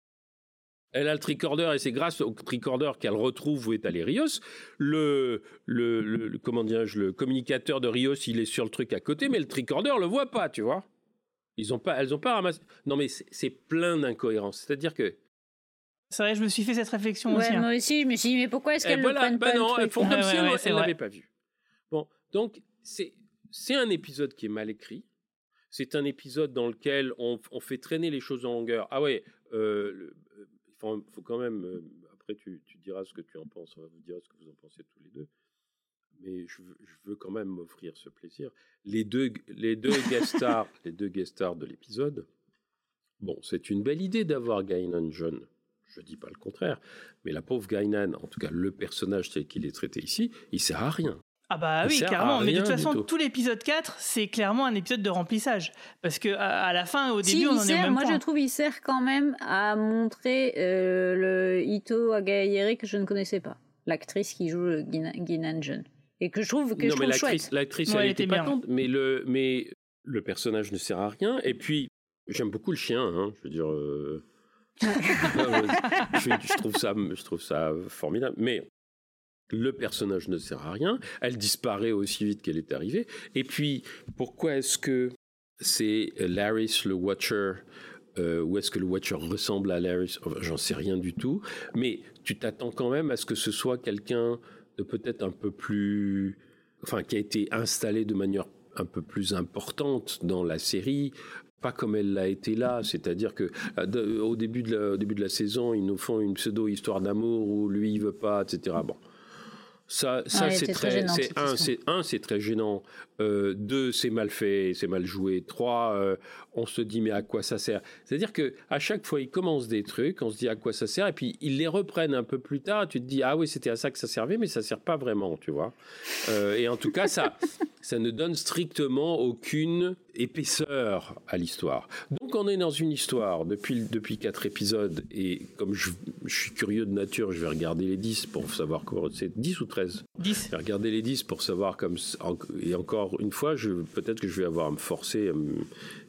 Elle a le tricorder et c'est grâce au tricorder qu'elle retrouve où est allé Rios. Le, le, le- comment dirais-je, le communicateur de Rios, il est sur le truc à côté, mais le tricorder le voit pas, tu vois. Ils ont pas, elles ont pas ramassé. Non, mais c'est plein d'incohérences. C'est-à-dire que C'est vrai, je me suis fait cette réflexion Ouais, aussi. hein. moi aussi, je me suis dit, mais pourquoi est-ce Eh, qu'elles voilà, ne prennent bah pas non, le elles font comme Ouais, si ouais, elles vrai. l'avaient pas vu. Bon, donc c'est c'est un épisode qui est mal écrit. C'est un épisode dans lequel on, on fait traîner les choses en longueur. Ah ouais, euh, faut, faut quand même. euh, après, tu, tu diras ce que tu en penses. On va vous dire ce que vous en pensez tous les deux. Mais je, veux- je veux quand même m'offrir ce plaisir. Les deux, les deux guest stars, les deux guest stars de l'épisode. Bon, c'est une belle idée d'avoir Gainan John. Je dis pas le contraire. Mais la pauvre Gainan, en tout cas le personnage tel qu'il est traité ici, il sert à rien. Ah bah oui, sert carrément. Mais de toute façon, tout. tout l'épisode 4, c'est clairement un épisode de remplissage. Parce que à, à la fin, au Si, début, on il en est au sert, même moi point. je trouve il sert quand même à montrer euh, le Ito Agayere que je ne connaissais pas, l'actrice qui joue le Gina- Ginan John. Et que je trouve que non, je mais trouve l'actrice, chouette. l'actrice, Ouais, elle elle était était patente, mais le, mais le personnage ne sert à rien. Et puis, j'aime beaucoup le chien. hein, je veux dire, euh, je, je trouve ça, je trouve ça formidable. Mais le personnage ne sert à rien. Elle disparaît aussi vite qu'elle est arrivée. Et puis, pourquoi est-ce que c'est Laris le Watcher euh, ou est-ce que le Watcher ressemble à Laris? J'en sais rien du tout. Mais tu t'attends quand même à ce que ce soit quelqu'un de peut-être un peu plus. Enfin, qui a été installé de manière un peu plus importante dans la série. Pas comme elle l'a été là, c'est-à-dire que euh, au début de la, au début de la saison, ils nous font une pseudo-histoire d'amour où lui il veut pas, etc. Bon, ça, ça c'est très un, c'est un, c'est très gênant. Euh, deux, c'est mal fait, c'est mal joué. Trois, euh, on se dit mais à quoi ça sert? C'est-à-dire que à chaque fois ils commencent des trucs, on se dit à quoi ça sert, et puis ils les reprennent un peu plus tard. Tu te dis ah oui c'était à ça que ça servait, mais ça sert pas vraiment, tu vois. Euh, et en tout cas ça, ça ne donne strictement aucune épaisseur à l'histoire. Donc on est dans une histoire depuis depuis quatre épisodes, et comme je, je suis curieux de nature, je vais regarder les 10 pour savoir comment c'est 10 ou 13 10. je vais regarder les 10 pour savoir comme et encore une fois peut-être que je vais avoir à me forcer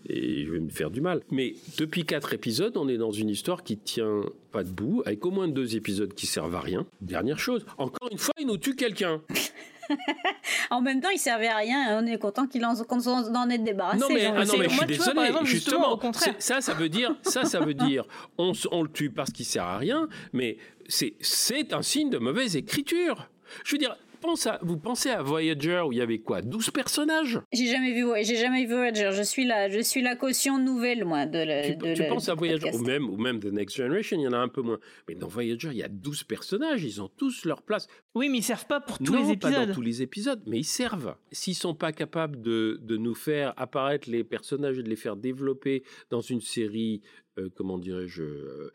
et je vais me faire du mal mais depuis quatre épisodes on est dans une histoire qui tient pas debout avec au moins deux épisodes qui servent à rien dernière chose encore une fois il nous tue quelqu'un En même temps, il servait à rien et on est content qu'il en, qu'on en ait débarrassé. non mais, ah non, mais je suis moi, tu vois, désolé exemple, justement, justement au contraire. c'est- ça ça veut dire ça ça veut dire on le tue parce qu'il sert à rien mais c'est c'est un signe de mauvaise écriture je veux dire pense à, vous pensez à Voyager où il y avait quoi 12 personnages? J'ai jamais vu, j'ai jamais vu Voyager. Je suis la, je suis la caution nouvelle, moi, de la. tu, de tu la- penses à Voyager, podcast. ou même, ou même The Next Generation, il y en a un peu moins. Mais dans Voyager, il y a 12 personnages, ils ont tous leur place. Oui, mais ils servent pas pour tous non, les pas épisodes. dans tous les épisodes, mais ils servent. S'ils sont pas capables de, de nous faire apparaître les personnages et de les faire développer dans une série, euh, comment dirais-je, euh,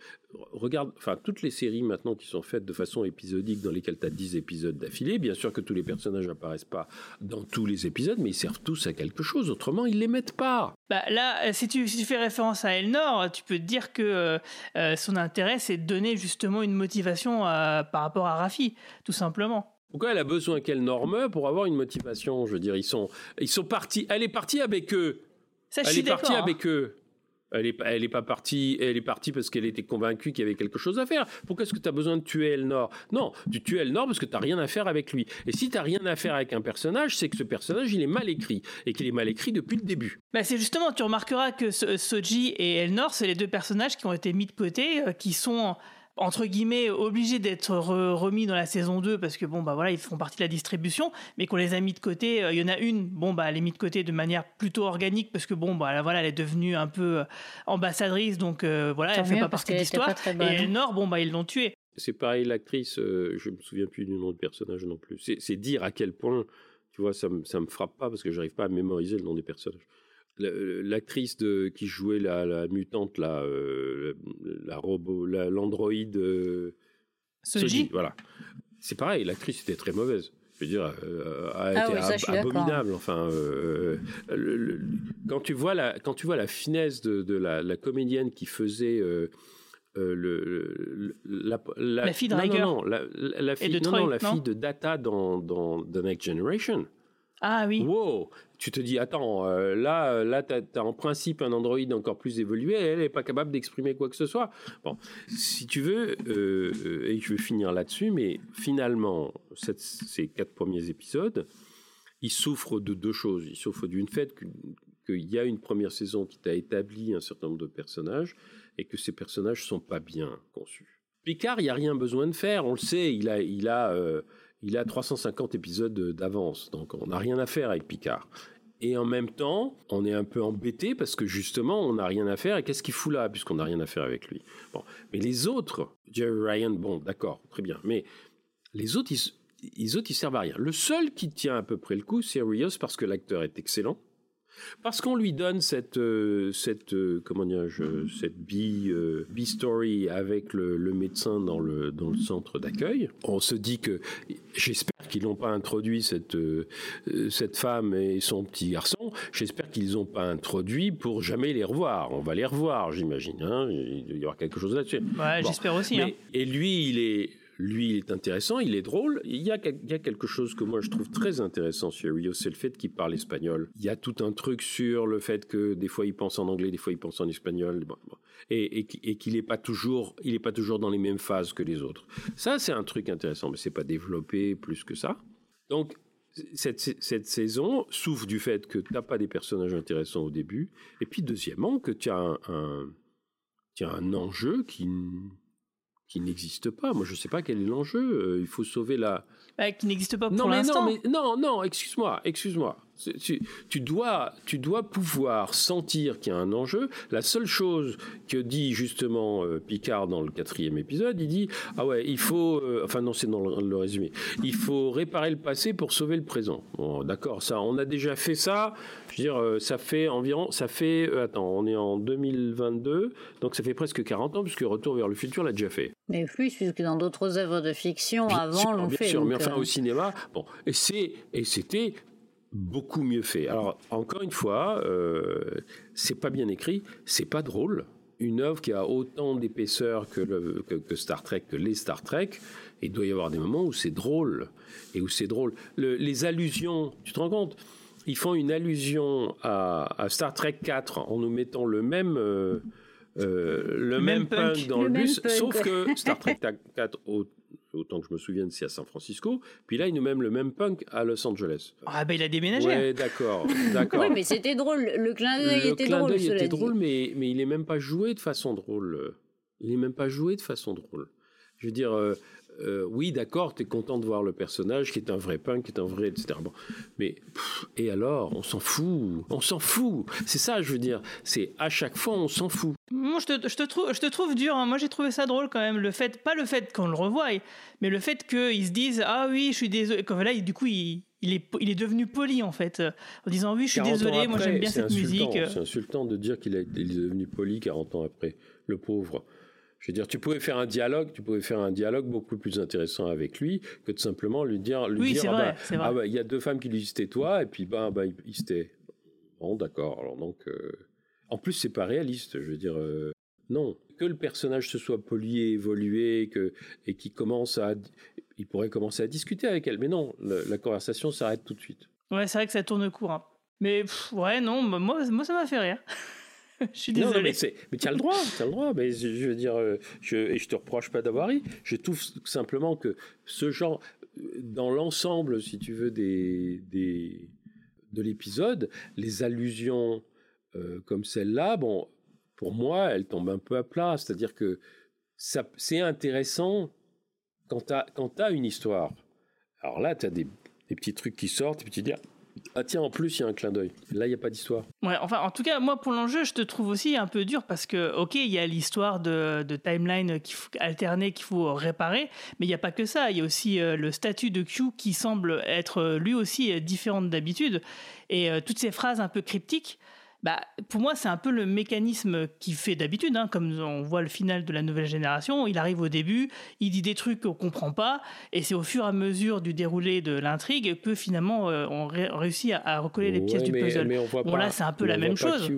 regarde, enfin, toutes les séries maintenant qui sont faites de façon épisodique, dans lesquelles tu as 10 épisodes d'affilée, bien sûr que tous les personnages n'apparaissent pas dans tous les épisodes, mais ils servent tous à quelque chose, autrement, ils les mettent pas. Bah, là, euh, si tu, si tu fais référence à Elnor, tu peux te dire que euh, son intérêt, c'est de donner justement une motivation par rapport à Rafi, tout simplement. Pourquoi elle a besoin qu'elle norme pour avoir une motivation? Je veux dire, ils sont, ils sont partis. Elle est partie avec eux. Ça, je elle suis est partie d'accord, hein. avec eux. Elle est, pas partie. Elle est partie parce qu'elle était convaincue qu'il y avait quelque chose à faire. Pourquoi est-ce que tu as besoin de tuer Elnor? Non, tu tues Elnor parce que tu n'as rien à faire avec lui. Et si tu n'as rien à faire avec un personnage, c'est que ce personnage il est mal écrit et qu'il est mal écrit depuis le début. Bah, c'est justement, tu remarqueras que So- Soji et Elnor, c'est les deux personnages qui ont été mis de côté, euh, qui sont entre guillemets obligés d'être re- remis dans la saison 2 parce que bon bah voilà ils font partie de la distribution mais qu'on les a mis de côté Euh, il y en a une bon bah elle est mise de côté de manière plutôt organique parce que bon bah là, voilà elle est devenue un peu euh, ambassadrice donc euh, voilà Tant elle fait pas partie de l'histoire très et. Elnor bon bah ils l'ont tuée C'est pareil, l'actrice, euh, je me souviens plus du nom du personnage non plus. C'est c'est dire à quel point, tu vois, ça me, ça me frappe pas parce que j'arrive pas à mémoriser le nom des personnages. La- L'actrice de qui jouait la, la mutante, la, euh, la, la robot, la- l'androïde. euh, Soji. voilà. C'est pareil, l'actrice était très mauvaise. Je veux dire, euh, a Ah été oui, ça, ab- d'accord. abominable. Enfin, euh, le- le- quand tu vois la, quand tu vois la finesse de, de la, la comédienne qui faisait euh, euh, le, le- la, La fille de non, non, non, la, la- la fille, de non, Troy, non, la fille de Data dans, dans The Next Generation. Ah oui Wow, tu te dis attends, euh, là, là, t'as as en principe un Android encore plus évolué, elle n'est pas capable d'exprimer quoi que ce soit. Bon, si tu veux, euh, euh, et je vais finir là-dessus, mais finalement, ces quatre premiers épisodes, ils souffrent de deux choses. Ils souffrent d'une fait qu'il y a une première saison qui t'a établi un certain nombre de personnages et que ces personnages sont pas bien conçus. Picard, il n'y a rien besoin de faire, on le sait, il a, il a, euh, il a 350 épisodes d'avance, donc on n'a rien à faire avec Picard. Et en même temps, on est un peu embêté parce que justement, on n'a rien à faire. Et qu'est-ce qu'il fout là, puisqu'on n'a rien à faire avec lui? Bon, mais les autres, Jerry Ryan, bon, d'accord, très bien. Mais les autres, ils, les autres, ils servent à rien. Le seul qui tient à peu près le coup, c'est Rios parce que l'acteur est excellent. Parce qu'on lui donne cette, euh, cette euh, comment dirais-je, cette bi, euh, bi-story avec le, le médecin dans le, dans le centre d'accueil. On se dit que, j'espère qu'ils n'ont pas introduit cette, euh, euh, cette femme et son petit garçon, j'espère qu'ils n'ont pas introduit pour jamais les revoir. On va les revoir, j'imagine. hein. Il doit y avoir quelque chose là-dessus. ouais Bon. j'espère aussi Mais- hein. Et lui, il est, lui, il est intéressant, il est drôle. Il y, a, quelque chose que moi je trouve très intéressant chez Rio, c'est le fait qu'il parle espagnol. Il y a tout un truc sur le fait que des fois il pense en anglais, des fois il pense en espagnol, et, et qu'- et qu'il n'est pas toujours, il est pas toujours dans les mêmes phases que les autres. Ça, c'est un truc intéressant, mais c'est pas développé plus que ça. Donc cette, saison souffre du fait que tu n'as pas des personnages intéressants au début, et puis deuxièmement que tu as un, as un enjeu qui, qui n'existe pas. Moi, je ne sais pas quel est l'enjeu. Euh, il faut sauver la. Bah, qui n'existe pas pour Non, mais l'instant non, mais non, non, excuse-moi, excuse-moi. Tu, tu dois, tu dois pouvoir sentir qu'il y a un enjeu. La seule chose que dit justement euh, Picard dans le quatrième épisode, il dit ah ouais, il faut, euh, enfin non, c'est dans le, le résumé, il faut réparer le passé pour sauver le présent. Bon, d'accord, ça, on a déjà fait ça. Je veux dire, euh, ça fait environ, ça fait, attends, on est en 2022, donc ça fait presque 40 ans puisque Retour vers le futur l'a déjà fait. Mais plus, puisque dans d'autres œuvres de fiction, Bien avant, sûr, l'ont bien fait. sûr, donc, mais enfin au cinéma, bon, et c'est et c'était beaucoup mieux fait. Alors encore une fois, euh, c'est pas bien écrit, c'est pas drôle. Une œuvre qui a autant d'épaisseur que, le- que, que Star Trek, que les Star Trek, il doit y avoir des moments où c'est drôle et où c'est drôle. Le- les allusions, tu te rends compte Ils font une allusion à, à Star Trek 4 en nous mettant le même. euh, euh, le, même, punk, dans Le bus, punk, sauf que Star Trek 4, au- autant que je me souvienne, c'est à San Francisco. Puis là, ils nous mettent le même punk à Los Angeles. ah bah il a déménagé Ouais, d'accord, d'accord. Oui, mais c'était drôle. Le clin d'œil le était clin drôle, d'œil cela était dit. drôle, mais, mais il est même pas joué de façon drôle. Il est même pas joué de façon drôle. Je veux dire, euh, euh, oui, d'accord, tu es content de voir le personnage qui est un vrai punk, qui est un vrai, etc. Bon. Mais, pff, et alors, on s'en fout. On s'en fout. C'est ça, je veux dire. C'est à chaque fois, on s'en fout. Moi, je te, je te trouve, je te trouve dur. hein. Moi, j'ai trouvé ça drôle quand même. Le fait, pas le fait qu'on le revoie, mais le fait qu'ils se disent ah oui, je suis désolé. Comme là, du coup, il, il est, il est devenu poli en fait, en disant oui, je suis 40 ans désolé. Moi, j'aime bien cette musique. C'est insultant de dire qu'il est devenu poli 40 ans après, le pauvre. Je veux dire, tu pouvais faire un dialogue, tu pouvais faire un dialogue beaucoup plus intéressant avec lui que de simplement lui dire, lui Oui, dire, c'est ah vrai, bah, c'est vrai. ah il y a deux femmes qui lui disent tais-toi, et puis bah, bah, il, il se tait. Bon, d'accord. Alors donc, euh, en plus, c'est pas réaliste. Je veux dire, euh, non, que le personnage se soit poli et évolué, que et qui commence à il pourrait commencer à discuter avec elle. Mais non, la conversation s'arrête tout de suite. Ouais, c'est vrai que ça tourne court. Hein. Mais ouais, non, moi, moi ça m'a fait rire. je suis désolé. mais, tu as le droit, tu as le droit. Mais je veux dire, euh, je, et je te reproche pas d'avoir ri. Je trouve simplement que ce genre, dans l'ensemble, si tu veux, des, des de l'épisode, les allusions euh, comme celle-là, bon, pour moi, elles tombent un peu à plat. C'est-à-dire que c'est intéressant quand tu as, une histoire. Alors là, tu as des, des, petits trucs qui sortent, et puis tu dis, ah tiens, en plus, il y a un clin d'œil. Là, il n'y a pas d'histoire. Ouais, enfin, en tout cas, moi, pour l'enjeu, je te trouve aussi un peu dur parce que, ok, il y a l'histoire de, timeline qu'il faut alterner, qu'il faut réparer, mais il n'y a pas que ça. Il y a aussi euh, le statut de Q qui semble être euh, lui aussi euh, différent d'habitude. Et toutes ces phrases un peu cryptiques, bah, pour moi, c'est un peu le mécanisme qui fait d'habitude, hein, comme on voit le final de la nouvelle génération. Il arrive au début, il dit des trucs qu'on comprend pas, et c'est au fur et à mesure du déroulé de l'intrigue que finalement euh, on réussit à, recoller les pièces du puzzle. bon, là, c'est un peu la même chose.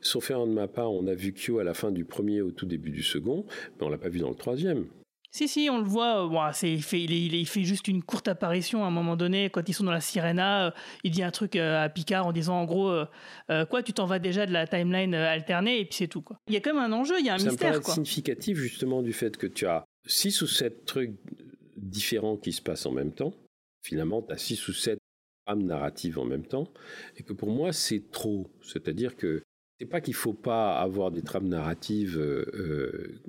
sauf erreur de ma part, on a vu Q à la fin du premier, au tout début du second, mais on l'a pas vu dans le troisième. Si, si, on le voit. Bon, il, fait, il, fait juste une courte apparition à un moment donné quand ils sont dans la Sirena. Euh, il dit un truc euh, à Picard en disant en gros euh, Quoi, tu t'en vas déjà de la timeline alternée? Et puis c'est tout. Quoi. Il y a quand même un enjeu, il y a un mystère. C'est significatif justement du fait que tu as six ou sept trucs différents qui se passent en même temps. Finalement, tu as six ou sept trames narratives en même temps. Et que pour moi, c'est trop. C'est-à-dire que c'est pas qu'il faut pas avoir des trames narratives euh, euh,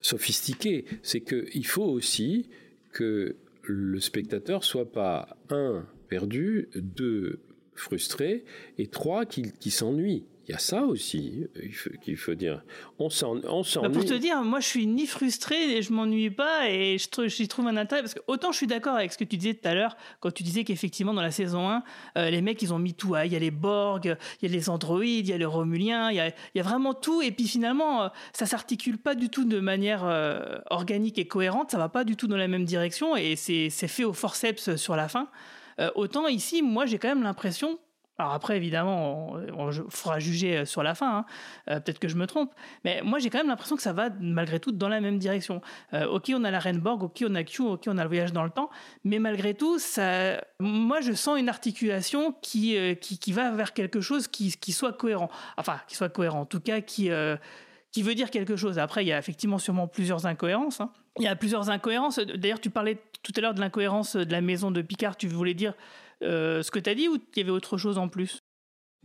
sophistiquées, c'est qu'il faut aussi que le spectateur soit pas un perdu, deux frustré et trois qui, qui s'ennuie. Il y a ça aussi qu'il faut, dire. On s'en, on bah, pour te dire, moi je suis ni frustré et je m'ennuie pas et je, j'y trouve un intérêt parce que autant je suis d'accord avec ce que tu disais tout à l'heure quand tu disais qu'effectivement dans la saison 1, euh, les mecs ils ont mis tout. Il y a les Borg, il y a les androïdes, il y a les Romuliens, il y a, il y a vraiment tout et puis finalement euh, ça s'articule pas du tout de manière euh, organique et cohérente, ça va pas du tout dans la même direction et c'est, c'est fait au forceps sur la fin. autant ici, moi j'ai quand même l'impression alors après, évidemment, on, fera juger euh, sur la fin. Hein. Euh, peut-être que je me trompe, mais moi j'ai quand même l'impression que ça va malgré tout dans la même direction. Euh, ok, on a la Reine Borg, ok, on a Q, ok, on a le voyage dans le temps, mais malgré tout, ça, moi je sens une articulation qui qui, va vers quelque chose qui, qui soit cohérent. Enfin, qui soit cohérent. En tout cas, qui qui veut dire quelque chose. Après, il y a effectivement sûrement plusieurs incohérences. Hein. Il y a plusieurs incohérences. D'ailleurs, tu parlais tout à l'heure de l'incohérence de la maison de Picard. Tu voulais dire euh, ce que tu as dit ou il y avait autre chose en plus?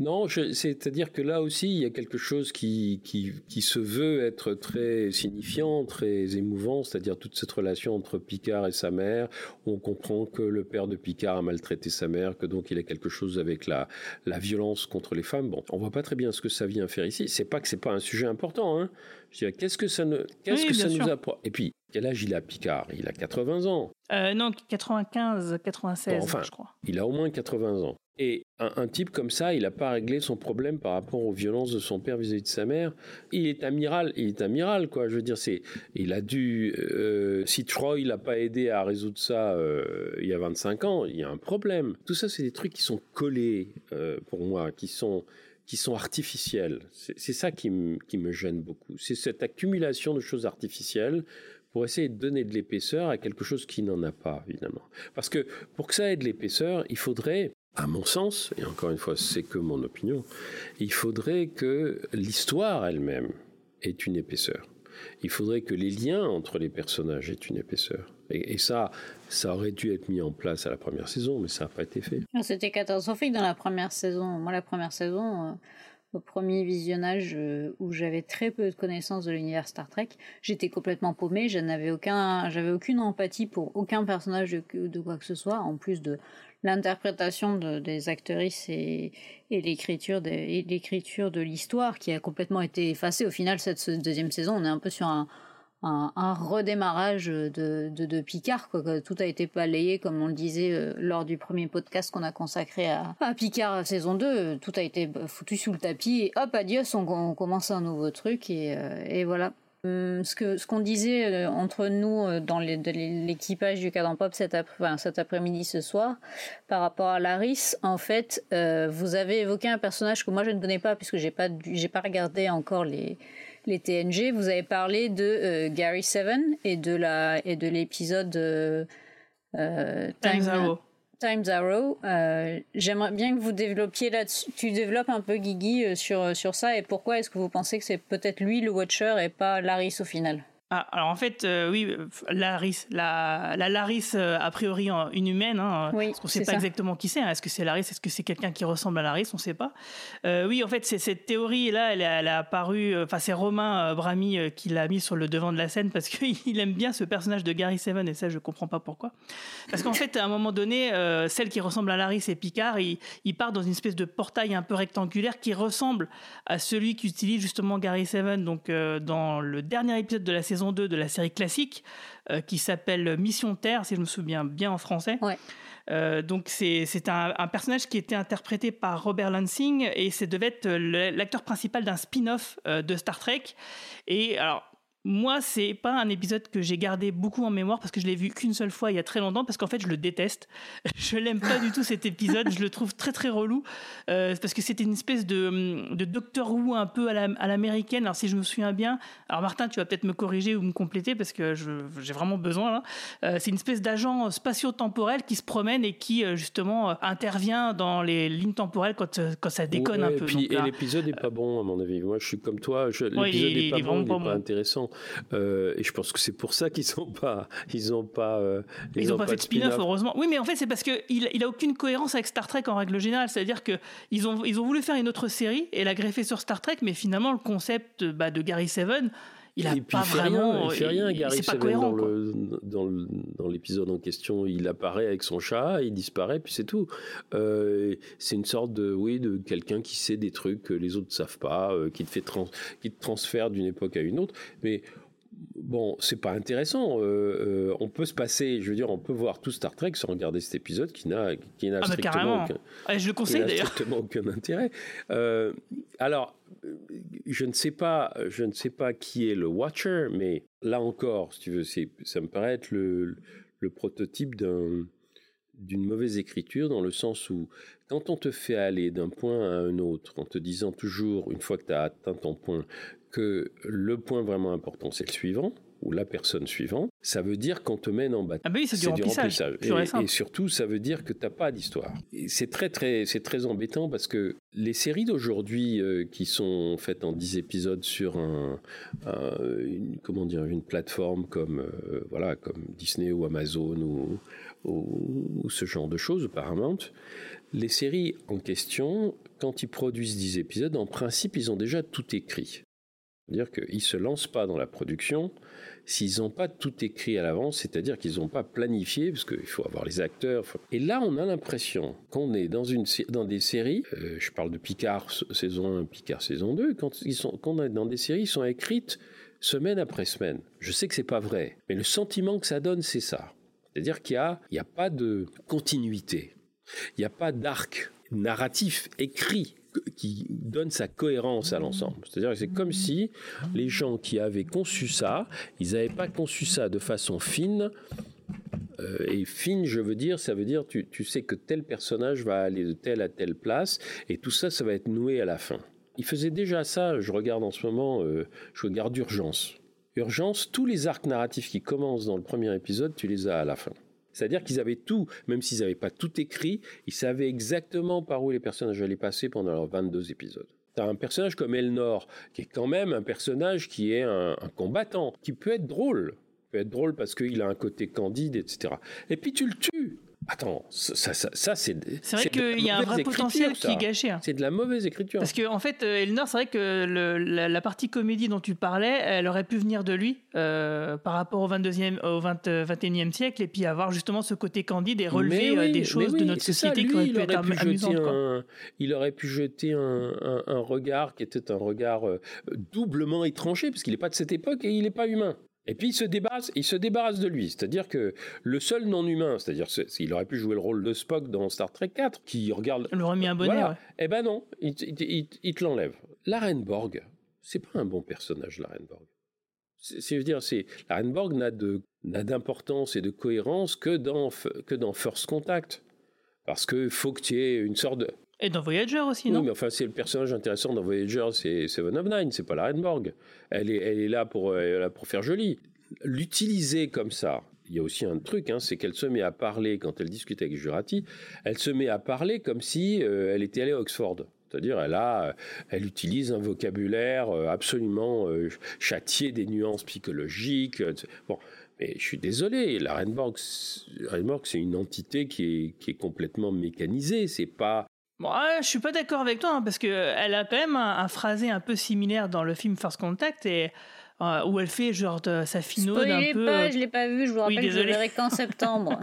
Non, c'est-à-dire que là aussi, il y a quelque chose qui, qui, se veut être très signifiant, très émouvant, c'est-à-dire toute cette relation entre Picard et sa mère. On comprend que le père de Picard a maltraité sa mère, que donc il a quelque chose avec la, la violence contre les femmes. Bon, on voit pas très bien ce que ça vient faire ici. C'est pas que c'est pas un sujet important. Hein. Je qu'est-ce que ça, ne, qu'est-ce que ça nous apporte Et puis, quel âge il a Picard? Il a 80 ans. Euh, non, 95, 96, enfin, je crois. Il a au moins 80 ans. Et un, type comme ça, il n'a pas réglé son problème par rapport aux violences de son père vis-à-vis de sa mère. Il est amiral, il est amiral, quoi. Je veux dire, c'est, il a dû, euh, si Troy l'a pas aidé à résoudre ça euh, il y a 25 ans, il y a un problème. Tout ça, c'est des trucs qui sont collés pour moi, qui sont qui sont artificiels. C'est ça qui, qui me gêne beaucoup. C'est cette accumulation de choses artificielles pour essayer de donner de l'épaisseur à quelque chose qui n'en a pas, évidemment. Parce que pour que ça ait de l'épaisseur, il faudrait, à mon sens, et encore une fois, c'est que mon opinion, il faudrait que l'histoire elle-même ait une épaisseur. Il faudrait que les liens entre les personnages aient une épaisseur. Et, ça, ça aurait dû être mis en place à la première saison, mais ça n'a pas été fait. C'était catastrophique dans la première saison. Moi, la première saison, euh, au premier visionnage euh, où j'avais très peu de connaissances de l'univers Star Trek, j'étais complètement paumée, je aucun, j'avais aucune empathie pour aucun personnage de, quoi que ce soit, en plus de l'interprétation de, des actrices et, et l'écriture de, de l'histoire qui a complètement été effacée. Au final, cette deuxième saison, on est un peu sur un, un, redémarrage de, de, Picard. Quoi. Tout a été balayé, comme on le disait euh, lors du premier podcast qu'on a consacré à, à, Picard saison 2. Tout a été foutu sous le tapis et hop, adios, on, on commence un nouveau truc et, euh, et voilà. Hum, ce que ce qu'on disait euh, entre nous dans l'équipage du Cadran Pop cet, après, cet après-midi ce soir par rapport à Laris, en fait, vous avez évoqué un personnage que moi je ne connais pas puisque j'ai pas j'ai pas regardé encore les les TNG, vous avez parlé de euh, Gary Seven et de la et de l'épisode euh, euh, Time Zero. Time Zero. Euh, J'aimerais bien que vous développiez là-dessus. Tu développes un peu Guigui euh, sur, sur ça et pourquoi est-ce que vous pensez que c'est peut-être lui le Watcher et pas Laris au final? Ah, alors en fait, euh, oui, euh, Laris, la, la Laris, euh, a priori une humaine, hein, Oui, parce qu'on ne sait pas ça. exactement qui c'est. hein. Est-ce que c'est Laris Est-ce que c'est quelqu'un qui ressemble à Laris On ne sait pas. Euh, oui, en fait, c'est cette théorie-là, elle, a- elle a apparu. Enfin, c'est Romain Brami qui l'a mis sur le devant de la scène parce qu'il aime bien ce personnage de Gary Seven, et ça, je ne comprends pas pourquoi. Parce qu'en fait, à un moment donné, celle qui ressemble à Laris et Picard, il, il part dans une espèce de portail un peu rectangulaire qui ressemble à celui qu'utilise justement Gary Seven donc, dans le dernier épisode de la saison 2 de la série classique, euh, qui s'appelle Mission Terre, si je me souviens bien en français. Euh, donc c'est un, un personnage qui était interprété par Robert Lansing et c'est devait être l'acteur principal d'un spin-off euh, de Star Trek. Et alors moi, c'est pas un épisode que j'ai gardé beaucoup en mémoire parce que je l'ai vu qu'une seule fois il y a très longtemps parce qu'en fait je le déteste. Je l'aime pas du tout cet épisode. Je le trouve très très relou euh, parce que c'était une espèce de, de Doctor Who un peu à la- à l'américaine. alors si je me souviens bien, alors Martin, tu vas peut-être me corriger ou me compléter parce que j'ai vraiment besoin. là. Euh, c'est une espèce d'agent spatio-temporel qui se promène et qui euh, justement intervient dans les lignes temporelles quand, quand ça déconne Ouais, un peu. et l'épisode est pas bon à mon avis. Moi, je suis comme toi. Ouais, L'épisode il est- est pas il est bon, il pas est pas bon. intéressant. Euh, et je pense que c'est pour ça qu'ils ont pas, ils ont pas, euh, Ils n'ont pas, fait de spin-off, heureusement. Oui, mais en fait, c'est parce qu'il il a aucune cohérence avec Star Trek en règle générale. C'est-à-dire qu'ils ont, ils ont voulu faire une autre série et la greffer sur Star Trek, mais finalement, le concept bah, de Gary Seven, il a et puis pas il fait vraiment. rien, il fait rien, Gary c'est pas cohérent. dans l'épisode en question, il apparaît avec son chat, il disparaît, puis c'est tout. Euh, c'est une sorte de oui de quelqu'un qui sait des trucs que les autres ne savent pas, euh, qui te fait trans- qui te transfère d'une époque à une autre, mais Bon, c'est pas intéressant. euh, euh, on peut se passer, je veux dire, on peut voir tout Star Trek sans regarder cet épisode qui n'a qui n'a Ah, bah, strictement aucun, Ouais, je le qui conseille n'a d'ailleurs. strictement aucun intérêt. Euh, alors, je ne sais pas, je ne sais pas qui est le Watcher, mais là encore, si tu veux, ça me paraît être le, prototype d'un, d'une mauvaise écriture dans le sens où quand on te fait aller d'un point à un autre en te disant toujours, une fois que tu as atteint ton point, que le point vraiment important c'est le suivant ou la personne suivante, ça veut dire qu'on te mène en bataille. Ah bah oui, c'est du remplissage, et Et, surtout, ça veut dire que t'as pas d'histoire. C'est très très c'est très embêtant parce que les séries d'aujourd'hui euh, qui sont faites en 10 épisodes sur un, un- une, comment dire une plateforme comme euh, voilà comme Disney ou Amazon ou, ou, ou ce genre de choses, Paramount, les séries en question, quand ils produisent 10 épisodes, en principe, ils ont déjà tout écrit. C'est-à-dire qu'ils ne se lancent pas dans la production s'ils n'ont pas tout écrit à l'avance, c'est-à-dire qu'ils n'ont pas planifié, parce qu'il faut avoir les acteurs. Et là, on a l'impression qu'on est dans, une, dans des séries, euh, je parle de Picard saison 1, Picard saison 2, quand ils sont, quand on est dans des séries qui sont écrites semaine après semaine. Je sais que c'est pas vrai, mais le sentiment que ça donne, c'est ça. C'est-à-dire qu'il n'y a, a pas de continuité. Il n'y a pas d'arc narratif écrit qui donne sa cohérence à l'ensemble. C'est-à-dire que c'est comme si les gens qui avaient conçu ça, ils n'avaient pas conçu ça de façon fine. Euh, et fine, je veux dire, ça veut dire tu, tu sais que tel personnage va aller de telle à telle place, et tout ça, ça va être noué à la fin. Il faisait déjà ça, je regarde en ce moment, euh, je regarde Urgence. Urgence, tous les arcs narratifs qui commencent dans le premier épisode, tu les as à la fin. C'est-à-dire qu'ils avaient tout, même s'ils n'avaient pas tout écrit, ils savaient exactement par où les personnages allaient passer pendant leurs 22 épisodes. T'as un personnage comme Elnor, qui est quand même un personnage qui est un, combattant, qui peut être drôle. peut être drôle parce qu'il a un côté candide, etc. Et puis tu le tues. Attends, ça, ça, c'est. C'est vrai qu'il y a un vrai potentiel qui est gâché. hein. C'est de la mauvaise écriture. Parce que en fait, euh, Elnor, c'est vrai que le- la, la partie comédie dont tu parlais, elle aurait pu venir de lui euh, par rapport au 22e, au 20, euh, 21e siècle, et puis avoir justement ce côté candide et relever euh, oui, des choses oui, de notre société lui, qui auraient il pu être aurait pu quoi. un- il aurait pu jeter un, un- un regard qui était un regard euh, doublement étranger, parce qu'il n'est pas de cette époque et il n'est pas humain. Et puis il se débarrasse, il se débarrasse de lui, c'est-à-dire que le seul non-humain, c'est-à-dire c'est- il aurait pu jouer le rôle de Spock dans Star Trek 4, qui regarde. Le remis un bonnet, Voilà. ouais. Eh ben non, il, il- il- il te l'enlève. La Reine Borg, c'est pas un bon personnage, la Reine Borg. C'est, veux dire, c'est la Reine Borg n'a de n'a d'importance et de cohérence que dans que dans First Contact, parce que faut que tu aies une sorte de Et dans Voyager aussi, oui, non mais enfin, c'est le personnage intéressant dans Voyager, c'est Seven of Nine, c'est pas la Reine Borg. Elle est, elle est là pour, elle est là pour faire joli. L'utiliser comme ça, il y a aussi un truc, hein, c'est qu'elle se met à parler, quand elle discute avec Jurati, elle se met à parler comme si euh, elle était allée à Oxford. C'est-à-dire, elle a, euh, elle utilise un vocabulaire euh, absolument châtié des nuances psychologiques. Bon, mais je suis désolé, la Renborg, c'est une entité qui est, qui est complètement mécanisée. C'est pas Bon, je suis pas d'accord avec toi hein, parce que elle a quand même un, un, phrasé un peu similaire dans le film First Contact et euh, où elle fait genre de, sa finaude un peu. Pas, euh, je l'ai pas vu, je vous rappelle que je le verrai qu'en septembre.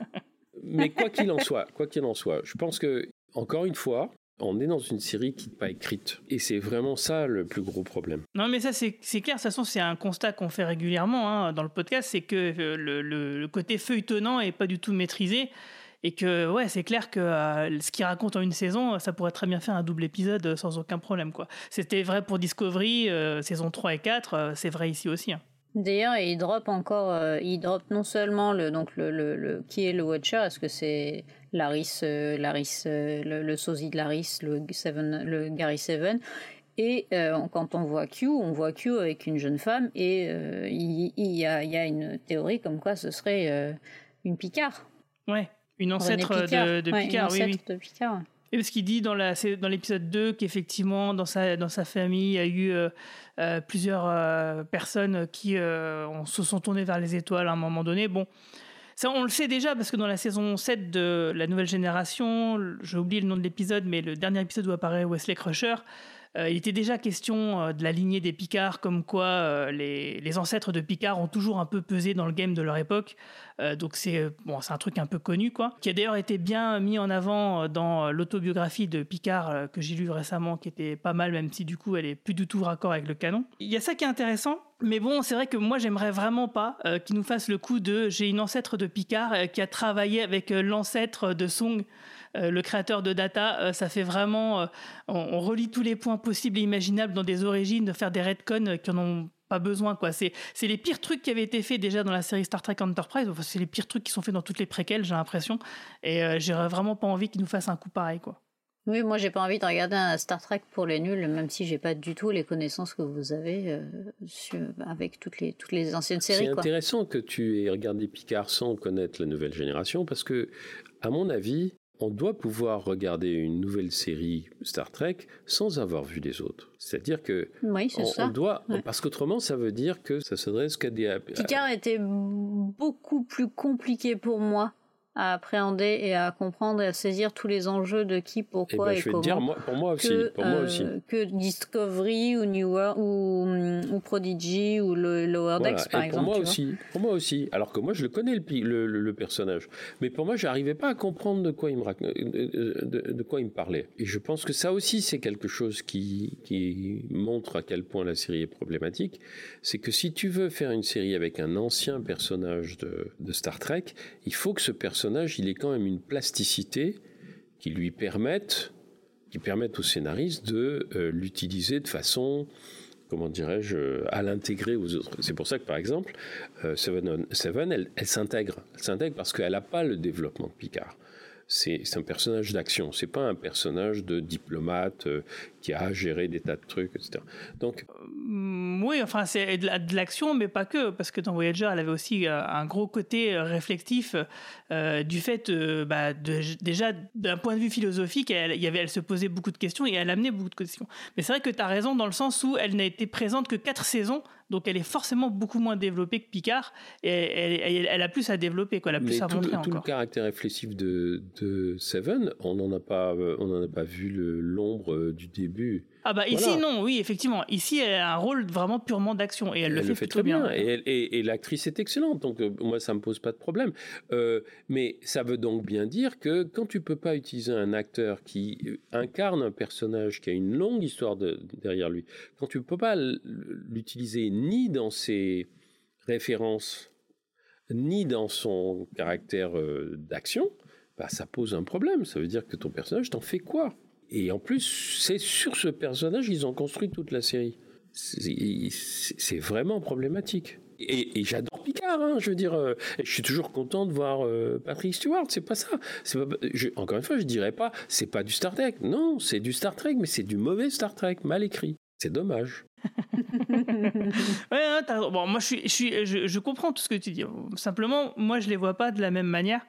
Mais quoi qu'il en soit, quoi qu'il en soit, je pense que encore une fois, on est dans une série qui n'est pas écrite. Et c'est vraiment ça le plus gros problème. Non, mais ça, c'est clair. De toute façon, c'est un constat qu'on fait régulièrement hein, dans le podcast c'est que euh, le, le, côté feuilletonnant est pas du tout maîtrisé. Et que, ouais, c'est clair que euh, ce qu'il raconte en une saison, ça pourrait très bien faire un double épisode euh, sans aucun problème, quoi. C'était vrai pour Discovery, euh, saison 3 et 4, c'est vrai ici aussi. Hein. D'ailleurs, il drop encore, il drop non seulement le, donc le, le, qui est le Watcher, est-ce que c'est Laris, Laris le, le, sosie de Laris, le, Seven, le Gary Seven, et quand on voit Q, on voit Q avec une jeune femme, et il, il, y a, il, y a, une théorie comme quoi ce serait une Picard. Ouais. Une ancêtre de, de, Picard, oui, oui. de Picard. Et parce qu'il dit dans, la, dans l'épisode 2 qu'effectivement, dans sa, dans sa famille, il y a eu euh, euh, plusieurs euh, personnes qui se sont tournées vers les étoiles à un moment donné. Bon, ça, on le sait déjà parce que dans la saison 7 de la nouvelle génération, j'ai oublié le nom de l'épisode, mais le dernier épisode où apparaît Wesley Crusher, euh, il était déjà question euh, de la lignée des Picards, comme quoi euh, les, ancêtres de Picard ont toujours un peu pesé dans le game de leur époque. donc c'est bon, un truc un peu connu, quoi. Qui a d'ailleurs été bien mis en avant dans l'autobiographie de Picard que j'ai lu récemment, qui était pas mal, même si du coup elle est plus du tout raccord avec le canon. Il y a ça qui est intéressant. Mais bon, c'est vrai que moi, j'aimerais vraiment pas qu'il nous fasse le coup de j'ai une ancêtre de Picard qui a travaillé avec l'ancêtre de Song. Euh, le créateur de Data, euh, ça fait vraiment, euh, on, relie tous les points possibles et imaginables dans des origines, de faire des retcons qui en ont pas besoin quoi. C'est c'est les pires trucs qui avaient été faits déjà dans la série Star Trek Enterprise. c'est les pires trucs qui sont faits dans toutes les préquelles, j'ai l'impression. Et j'ai vraiment pas envie qu'ils nous fassent un coup pareil quoi. Oui, moi j'ai pas envie de regarder un Star Trek pour les nuls, même si j'ai pas du tout les connaissances que vous avez avec toutes les toutes les anciennes séries. C'est intéressant que tu aies regardé Picard sans connaître la nouvelle génération, parce que à mon avis, on doit pouvoir regarder une nouvelle série Star Trek sans avoir vu les autres. C'est-à-dire que oui, on, ça. doit, parce qu'autrement ça veut dire que ça s'adresse qu'à des. Picard était beaucoup plus compliqué pour moi à appréhender et à comprendre et à saisir tous les enjeux de qui, pourquoi eh ben, et, comment. Dire, moi, pour moi aussi, que, pour moi aussi. Euh, que Discovery ou New World ou, ou Prodigy ou le Lower Decks par exemple. Pour moi aussi, pour moi aussi. Alors que moi je le connais le, le, personnage, mais pour moi j'arrivais pas à comprendre de quoi il me de, de, quoi il me parlait. Et je pense que ça aussi c'est quelque chose qui qui montre à quel point la série est problématique. C'est que si tu veux faire une série avec un ancien personnage de, de Star Trek, il faut que ce personnage il est quand même une plasticité qui lui permette, qui permettent au scénariste de euh, l'utiliser de façon, comment dirais-je, à l'intégrer aux autres. C'est pour ça que, par exemple, euh, Seven, Seven, elle, s'intègre. Elle s'intègre parce qu'elle n'a pas le développement de Picard c'est un personnage d'action. C'est pas un personnage de diplomate euh, qui a géré des tas de trucs, etc. Donc oui, enfin c'est de l'action, mais pas que, parce que dans Voyager, elle avait aussi euh, un gros côté euh, réflectif du fait, bah, déjà d'un point de vue philosophique, elle, y avait, elle se posait beaucoup de questions et elle amenait beaucoup de questions. Mais c'est vrai que tu as raison dans le sens où elle n'a été présente que quatre saisons donc elle est forcément beaucoup moins développée que Picard et elle, a plus à développer, quoi, elle a plus à montrer tout, tout le caractère réflexif de, de Seven, on n'en a pas, on n'en a pas vu l'ombre euh, du début. Ah bah ici non, oui effectivement. Ici elle a un rôle vraiment purement d'action et elle, le, fait très bien. Et, l'actrice est excellente, donc euh, moi ça me pose pas de problème. Euh, mais ça veut donc bien dire que quand tu peux pas utiliser un acteur qui incarne un personnage qui a une longue histoire derrière lui, quand tu peux pas l'utiliser ni dans ses références ni dans son caractère d'action, bah, ça pose un problème. Ça veut dire que ton personnage t'en fait quoi? Et en plus, c'est sur ce personnage qu'ils ont construit toute la série. C'est vraiment problématique. Et, j'adore Picard, hein, je veux dire, euh, je suis toujours content de voir euh, Patrick Stewart, c'est pas ça. encore une fois, je dirais pas, c'est pas du Star Trek. Non, c'est du Star Trek, mais c'est du mauvais Star Trek, mal écrit. C'est dommage. ouais, bon, moi, je, suis, je, suis, je, comprends tout ce que tu dis. Simplement, moi, je les vois pas de la même manière.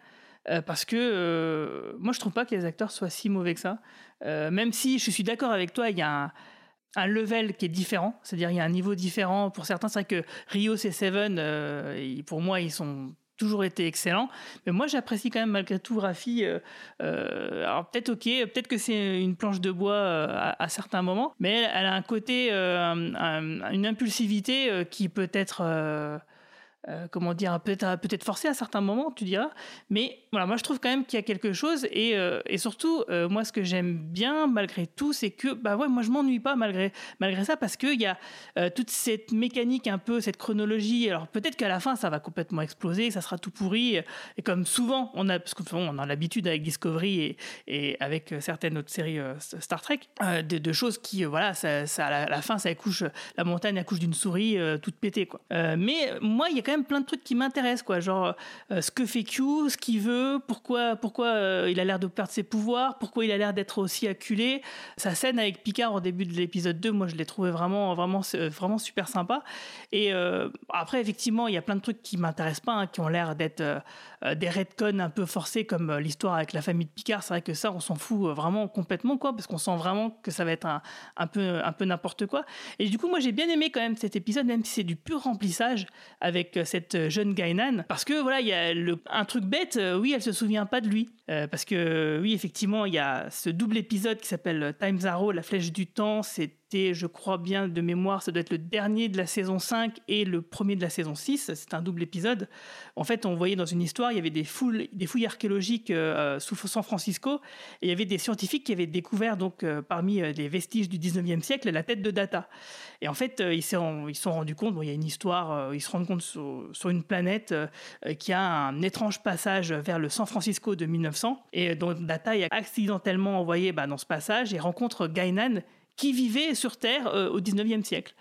Euh, parce que euh, moi, je trouve pas que les acteurs soient si mauvais que ça. Euh, même si je suis d'accord avec toi, il y a un, un, level qui est différent. C'est-à-dire, il y a un niveau différent. Pour certains, c'est vrai que Rios et Seven, pour moi, ils sont toujours été excellent. Mais moi, j'apprécie quand même malgré tout Rafi. Euh, euh, alors peut-être ok, peut-être que c'est une planche de bois euh, à, certains moments, mais elle, a un côté, une impulsivité qui peut être euh, comment dire, peut-être peut-être forcé à certains moments, tu diras. Mais voilà, moi je trouve quand même qu'il y a quelque chose et, euh, et surtout, euh, moi ce que j'aime bien malgré tout, c'est que bah ouais, moi je m'ennuie pas malgré malgré ça parce qu'il y a toute cette mécanique un peu, cette chronologie. Alors peut-être qu'à la fin ça va complètement exploser, ça sera tout pourri. Et comme souvent on a, parce on a l'habitude avec Discovery et, et avec certaines autres séries Star Trek, de, de, choses qui voilà, ça, ça à, la, fin ça accouche, la montagne accouche d'une souris toute pétée quoi. mais moi il y a quand même plein de trucs qui m'intéressent, quoi. Genre, euh, ce que fait Q, ce qu'il veut, pourquoi, pourquoi euh, il a l'air de perdre ses pouvoirs, pourquoi il a l'air d'être aussi acculé. Sa scène avec Picard au début de l'épisode 2, moi, je l'ai trouvé vraiment, vraiment, euh, vraiment super sympa. Et après, effectivement, il y a plein de trucs qui m'intéressent pas, hein, qui ont l'air d'être des retcons un peu forcés, comme l'histoire avec la famille de Picard. C'est vrai que ça, on s'en fout vraiment complètement, quoi, parce qu'on sent vraiment que ça va être un, un peu, un peu n'importe quoi. Et du coup, moi, j'ai bien aimé quand même cet épisode, même si c'est du pur remplissage avec cette jeune Gainan parce que voilà il y a un truc bête euh, oui elle se souvient pas de lui. Euh, parce que oui effectivement il y a ce double épisode qui s'appelle Time Arrow la flèche du temps c'est je crois bien, de mémoire, ça doit être le dernier de la saison 5 et le premier de la saison 6. C'est un double épisode. En fait, on voyait dans une histoire, il y avait des, fouilles archéologiques euh, sous San Francisco et il y avait des scientifiques qui avaient découvert, donc, euh, parmi euh, les vestiges du 19e siècle, la tête de Data. Et en fait, ils se sont rendus compte, bon, il y a une histoire, ils se rendent compte sur, une planète qui a un étrange passage vers le San Francisco de 1900 et dont Data est accidentellement envoyé bah, dans ce passage et rencontre Gainan qui vivait sur Terre euh, au 19e siècle.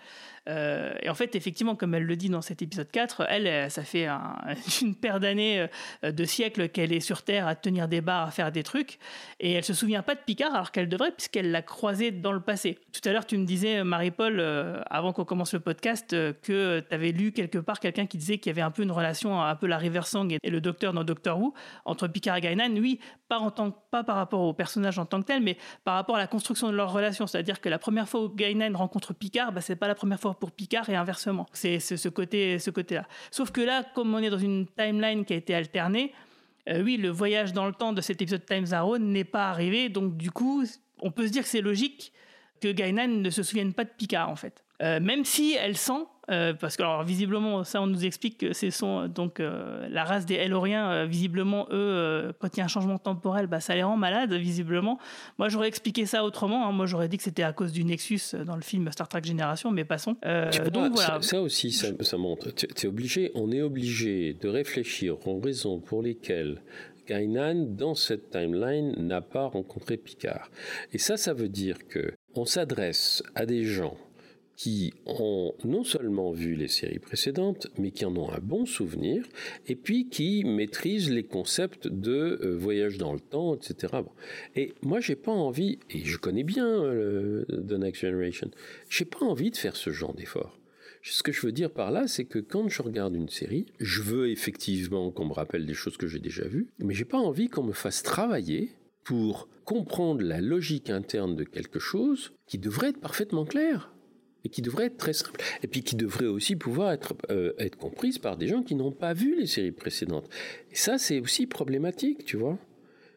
Euh, et en fait, effectivement, comme elle le dit dans cet épisode 4, elle, ça fait une paire d'années, euh, de siècles qu'elle est sur Terre à tenir des bars, à faire des trucs, et elle se souvient pas de Picard alors qu'elle devrait, puisqu'elle l'a croisé dans le passé. Tout à l'heure, tu me disais, Marie-Paul, euh, avant qu'on commence le podcast, que tu avais lu quelque part quelqu'un qui disait qu'il y avait un peu une relation, un peu la River Song et, le Docteur dans Doctor Who, entre Picard et Gainan. Oui, pas, en tant, pas par rapport au personnage en tant que tel, mais par rapport à la construction de leur relation. C'est-à-dire que la première fois où Gainan rencontre Picard, bah, c'est pas la première fois pour Picard et inversement. C'est ce côté, ce côté-là. Sauf que là, comme on est dans une timeline qui a été alternée, euh, oui, le voyage dans le temps de cet épisode Times Arrow n'est pas arrivé, donc du coup, on peut se dire que c'est logique que Gainan ne se souvienne pas de Picard en fait. Euh, même si elle sent euh, parce que alors, visiblement, ça on nous explique que c'est son donc euh, la race des Eloriens. Euh, visiblement, eux, quand il y a un changement temporel, bah, ça les rend malades. Visiblement, moi j'aurais expliqué ça autrement. Hein. Moi j'aurais dit que c'était à cause du Nexus dans le film Star Trek Génération, mais passons. donc voilà. Ça, aussi, ça, ça montre. Es obligé, on est obligé de réfléchir aux raisons pour lesquelles Gainan, dans cette timeline, n'a pas rencontré Picard. Et ça, ça veut dire que on s'adresse à des gens qui ont non seulement vu les séries précédentes, mais qui en ont un bon souvenir, et puis qui maîtrisent les concepts de euh, voyage dans le temps, etc. Et moi, j'ai pas envie, et je connais bien euh, The Next Generation, j'ai pas envie de faire ce genre d'effort. Ce que je veux dire par là, c'est que quand je regarde une série, je veux effectivement qu'on me rappelle des choses que j'ai déjà vues, mais j'ai pas envie qu'on me fasse travailler pour comprendre la logique interne de quelque chose qui devrait être parfaitement clair et qui devrait être très simple. Et puis qui devrait aussi pouvoir être, euh, être comprise par des gens qui n'ont pas vu les séries précédentes. Et ça, c'est aussi problématique, tu vois.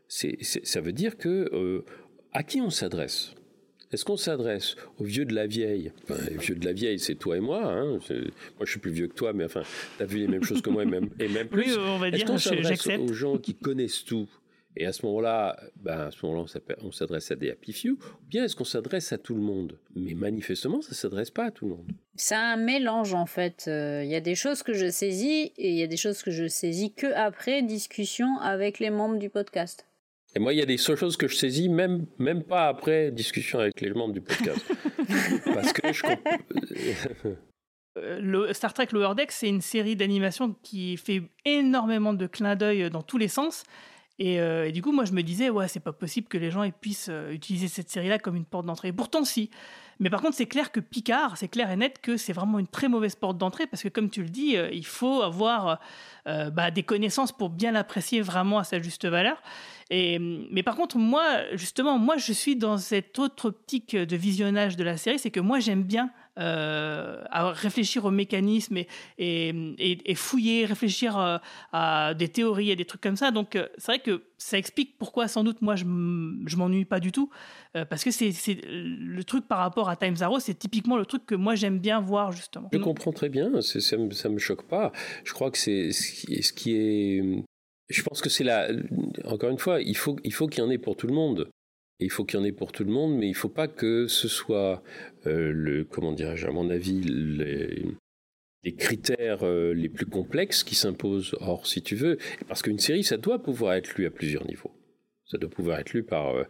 C'est, ça veut dire que euh, à qui on s'adresse? Est-ce qu'on s'adresse aux vieux de la vieille? Enfin, Les vieux de la vieille, c'est toi et moi. Hein moi, je suis plus vieux que toi, mais enfin, tu as vu les mêmes choses que moi et même, et même plus. Oui, on va dire, Est-ce qu'on s'adresse aux gens qui connaissent tout? Et à ce moment-là, ben à ce moment-là, on s'adresse à des happy few, ou bien est-ce qu'on s'adresse à tout le monde? Mais manifestement, ça ne s'adresse pas à tout le monde. C'est un mélange en fait. Euh, il y a des choses que je saisis et il y a des choses que je saisis que après discussion avec les membres du podcast. Et moi, il y a des choses que je saisis même, même pas après discussion avec les membres du podcast. Parce que je euh, le Star Trek Lower Deck, c'est une série d'animation qui fait énormément de clins d'œil dans tous les sens Et, euh, et, du coup, moi, je me disais, ouais, c'est pas possible que les gens puissent euh, utiliser cette série-là comme une porte d'entrée. Pourtant, si. Mais par contre, c'est clair que Picard, c'est clair et net que c'est vraiment une très mauvaise porte d'entrée parce que, comme tu le dis, euh, il faut avoir bah, des connaissances pour bien l'apprécier vraiment à sa juste valeur. Et, mais par contre, moi, justement, moi, je suis dans cette autre optique de visionnage de la série, c'est que moi, j'aime bien euh, à réfléchir aux mécanismes et, et, et fouiller, réfléchir à, à, des théories et des trucs comme ça. Donc, euh, c'est vrai que ça explique pourquoi, sans doute, moi, je m'ennuie pas du tout. Euh, parce que c'est le truc par rapport à Times Arrow, c'est typiquement le truc que moi, j'aime bien voir, justement. Je comprends très bien, ça, ça me choque pas. Je crois que c'est ce qui est je pense que c'est la. Encore une fois, il faut il faut qu'il y en ait pour tout le monde. Il faut qu'il y en ait pour tout le monde, mais il ne faut pas que ce soit euh, le comment dirais-je à mon avis les, critères euh, les plus complexes qui s'imposent. Or, si tu veux, parce qu'une série, ça doit pouvoir être lu à plusieurs niveaux. Ça doit pouvoir être lu par euh,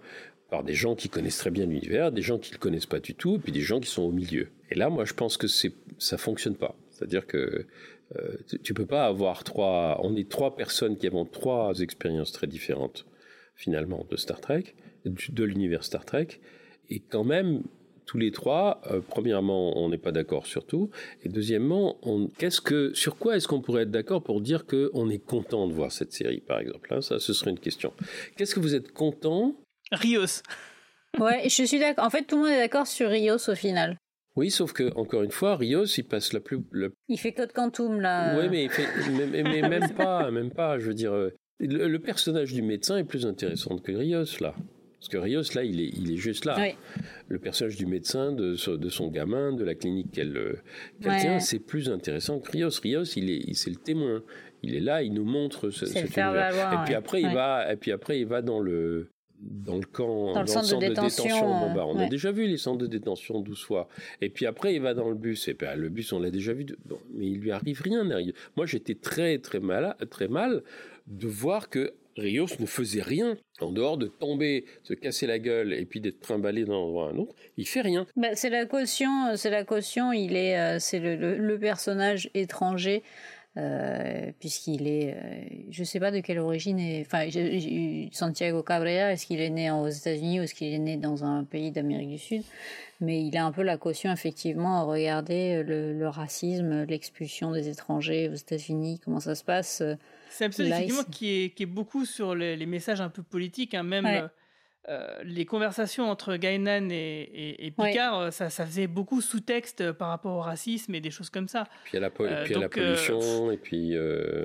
par des gens qui connaissent très bien l'univers, des gens qui le connaissent pas du tout, et puis des gens qui sont au milieu. Et là, moi, je pense que c'est ça fonctionne pas. C'est-à-dire que tu peux pas avoir trois. On est trois personnes qui avons trois expériences très différentes finalement de Star Trek, de l'univers Star Trek, et quand même tous les trois. Euh, premièrement, on n'est pas d'accord sur tout, et deuxièmement, on, qu'est-ce que, sur quoi est-ce qu'on pourrait être d'accord pour dire que on est content de voir cette série, par exemple hein, Ça, ce serait une question. Qu'est-ce que vous êtes content? Rios. Ouais, je suis d'accord. En fait, tout le monde est d'accord sur Rios au final. Oui, sauf que encore une fois, Rios, il passe la plus. Il fait Code Quantum là. Oui, mais, il fait, mais, même pas, même pas. Je veux dire, euh, le, personnage du médecin est plus intéressant que Rios là. Parce que Rios, là, il est, il est juste là. Le personnage du médecin, de, de, son gamin, de la clinique qu'elle euh, tient, c'est plus intéressant que Rios. Rios, il est, c'est le témoin. Il est là, il nous montre ce, cet univers. et puis après, il va, et puis après, il va dans le, dans le camp, dans le centre, de, détention. bah, on a déjà vu les centres de détention 12 fois. Et puis après, il va dans le bus. Et puis, le bus, on l'a déjà vu. mais il lui arrive rien derrière. Moi, j'étais très, très mal, très mal de voir que Rios ne faisait rien en dehors de tomber, se casser la gueule et puis d'être trimballé d'un endroit à un autre. Il fait rien. Bah, c'est la caution. C'est la caution. Il est, euh, c'est le, le, personnage étranger euh, puisqu'il est, euh, je sais pas de quelle origine est, enfin, Santiago Cabrera, est-ce qu'il est né aux États-Unis ou est-ce qu'il est né dans un pays d'Amérique du Sud? Mais il a un peu la caution effectivement à regarder le, racisme, l'expulsion des étrangers aux États-Unis, comment ça se passe. C'est un qui est, qui est beaucoup sur les, messages un peu politiques, hein, même. Euh, les conversations entre Gainan et, Picard, euh, ça, faisait beaucoup sous-texte euh, par rapport au racisme et des choses comme ça. Puis il y a la, pollution, et puis...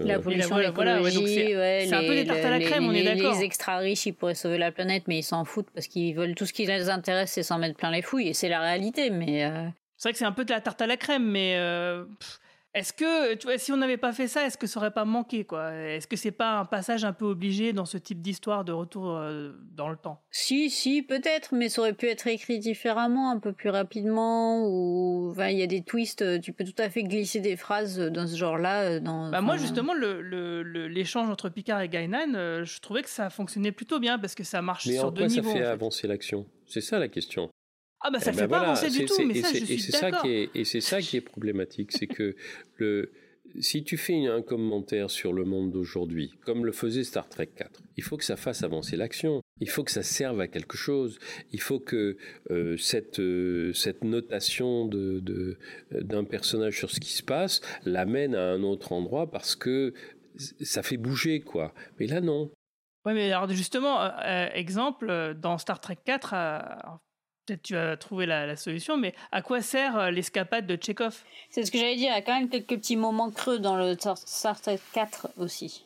La pollution, l'écologie, c'est un peu des tartes à la crème, on est d'accord. Les extra riches, ils pourraient sauver la planète, mais ils s'en foutent parce qu'ils veulent tout ce qui les intéresse, c'est s'en mettre plein les fouilles, et c'est la réalité, mais... C'est vrai que c'est un peu de la tarte à la crème, mais... Est-ce que, tu vois, si on n'avait pas fait ça, est-ce que ça aurait pas manqué, quoi? Est-ce que c'est pas un passage un peu obligé dans ce type d'histoire de retour euh, dans le temps? Si, si, peut-être, mais ça aurait pu être écrit différemment, un peu plus rapidement, ou enfin, il y a des twists. Euh, tu peux tout à fait glisser des phrases dans ce genre-là. Euh, dans, bah moi, justement, l'échange le, entre Picard et Gainan, je trouvais que ça fonctionnait plutôt bien parce que ça marche sur deux niveaux. Mais ça fait avancer l'action? C'est ça la question. Ah bah ça ne eh fait ben pas avancer du tout, mais ça je suis d'accord. Et c'est ça qui est problématique, c'est que le, si tu fais un commentaire sur le monde d'aujourd'hui, comme le faisait Star Trek 4, il faut que ça fasse avancer l'action. Il faut que ça serve à quelque chose. Il faut que euh, cette, euh, cette notation de, de, d'un personnage sur ce qui se passe l'amène à un autre endroit parce que ça fait bouger, quoi. Mais là, non. Oui, mais alors justement, euh, exemple, dans Star Trek 4, Peut-être tu as trouvé la, solution, mais à quoi sert euh, l'escapade de Tchekhov C'est ce que j'allais dire, il y a quand même quelques petits moments creux dans le Star Trek 4 aussi.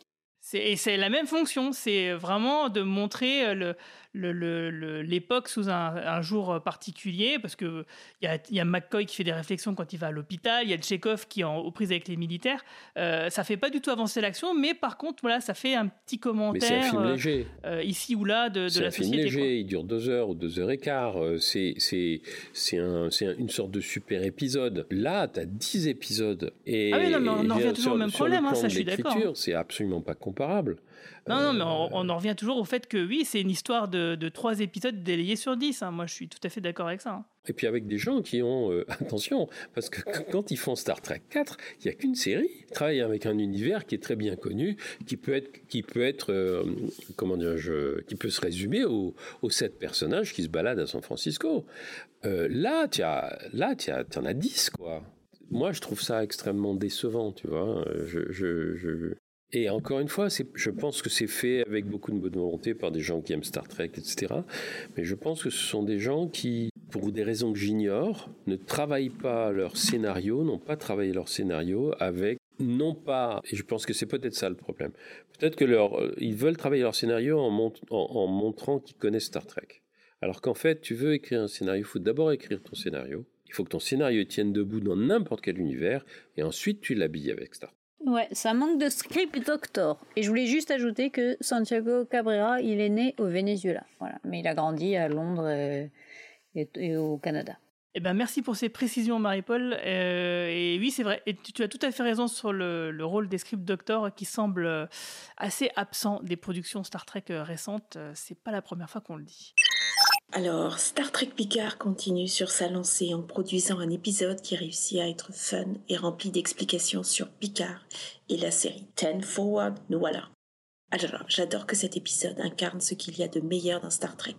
Et c'est la même fonction, c'est vraiment de montrer euh, le, l'époque sous un, jour particulier, parce qu'il y a, y a McCoy qui fait des réflexions quand il va à l'hôpital, il y a Tchekhov qui est en, aux prises avec les militaires. Euh, ça fait pas du tout avancer l'action, mais par contre, voilà, ça fait un petit commentaire. un film euh, léger. Euh, ici ou là de, de la société. C'est un film léger, il dure deux heures ou deux heures et quart. Euh, c'est, un, c'est une sorte de super épisode. Là, tu as dix épisodes. Et, ah oui, non, mais on en revient toujours au même problème, hein, ça je suis d'accord. C'est absolument pas comparable. Non, non, mais on, en revient toujours au fait que oui, c'est une histoire de, de, de 3 épisodes délayés sur 10. hein. Moi, je suis tout à fait d'accord avec ça. hein. Et puis avec des gens qui ont euh, attention, parce que quand ils font Star Trek 4, il n'y a qu'une série. Ils travaillent avec un univers qui est très bien connu, qui peut être, qui peut être, euh, comment dire, qui peut se résumer aux, aux sept personnages qui se baladent à San Francisco. Euh, là, tu as, là, en as 10 quoi. Moi, je trouve ça extrêmement décevant, tu vois. Je, je, je- Et encore une fois, je pense que c'est fait avec beaucoup de bonne volonté par des gens qui aiment Star Trek, etc. Mais je pense que ce sont des gens qui, pour des raisons que j'ignore, ne travaillent pas leur scénario, n'ont pas travaillé leur scénario avec, non pas, et je pense que c'est peut-être ça le problème, peut-être que leur, euh, ils veulent travailler leur scénario en- en montrant qu'ils connaissent Star Trek. Alors qu'en fait, tu veux écrire un scénario, il faut d'abord écrire ton scénario. Il faut que ton scénario tienne debout dans n'importe quel univers, et ensuite tu l'habilles avec Star Trek. Ouais, ça manque de script doctor. Et je voulais juste ajouter que Santiago Cabrera, il est né au Venezuela. Voilà. Mais il a grandi à Londres et, et- au Canada. Eh ben, merci pour ces précisions, Marie-Paul. Euh, et oui, c'est vrai. Et tu, as tout à fait raison sur le, le rôle des script doctors qui semble euh, assez absent des productions Star Trek euh, récentes. Euh, C'est pas la première fois qu'on le dit. Alors, Star Trek Picard continue sur sa lancée en produisant un épisode qui réussit à être fun et rempli d'explications sur Picard et la série Ten Forward, nous voilà. Alors, j'adore que cet épisode incarne ce qu'il y a de meilleur dans Star Trek.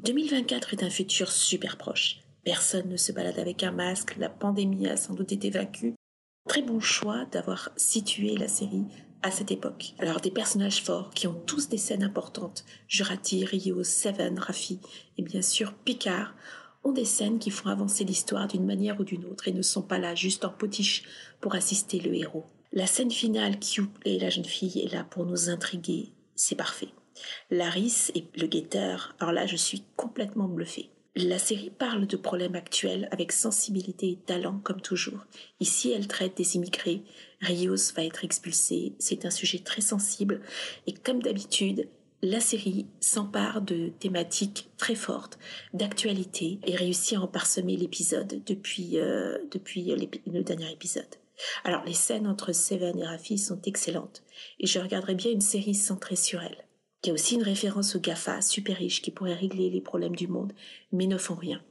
2024 est un futur super proche. Personne ne se balade avec un masque, la pandémie a sans doute été vaincue. Très bon choix d'avoir situé la série à cette époque. Alors des personnages forts qui ont tous des scènes importantes, Jurati, Rio, Seven, Raffi et bien sûr Picard, ont des scènes qui font avancer l'histoire d'une manière ou d'une autre et ne sont pas là juste en potiche pour assister le héros. La scène finale, Q et la jeune fille est là pour nous intriguer, c'est parfait. Laris et le guetteur, alors là je suis complètement bluffée. La série parle de problèmes actuels avec sensibilité et talent comme toujours. Ici, elle traite des immigrés. Rios va être expulsé. C'est un sujet très sensible. Et comme d'habitude, la série s'empare de thématiques très fortes, d'actualité, et réussit à en parsemer l'épisode depuis, euh, depuis le dernier épisode. Alors, les scènes entre Seven et Rafi sont excellentes, et je regarderai bien une série centrée sur elle. Il y a aussi une référence aux GAFA super riches qui pourraient régler les problèmes du monde, mais ne font rien.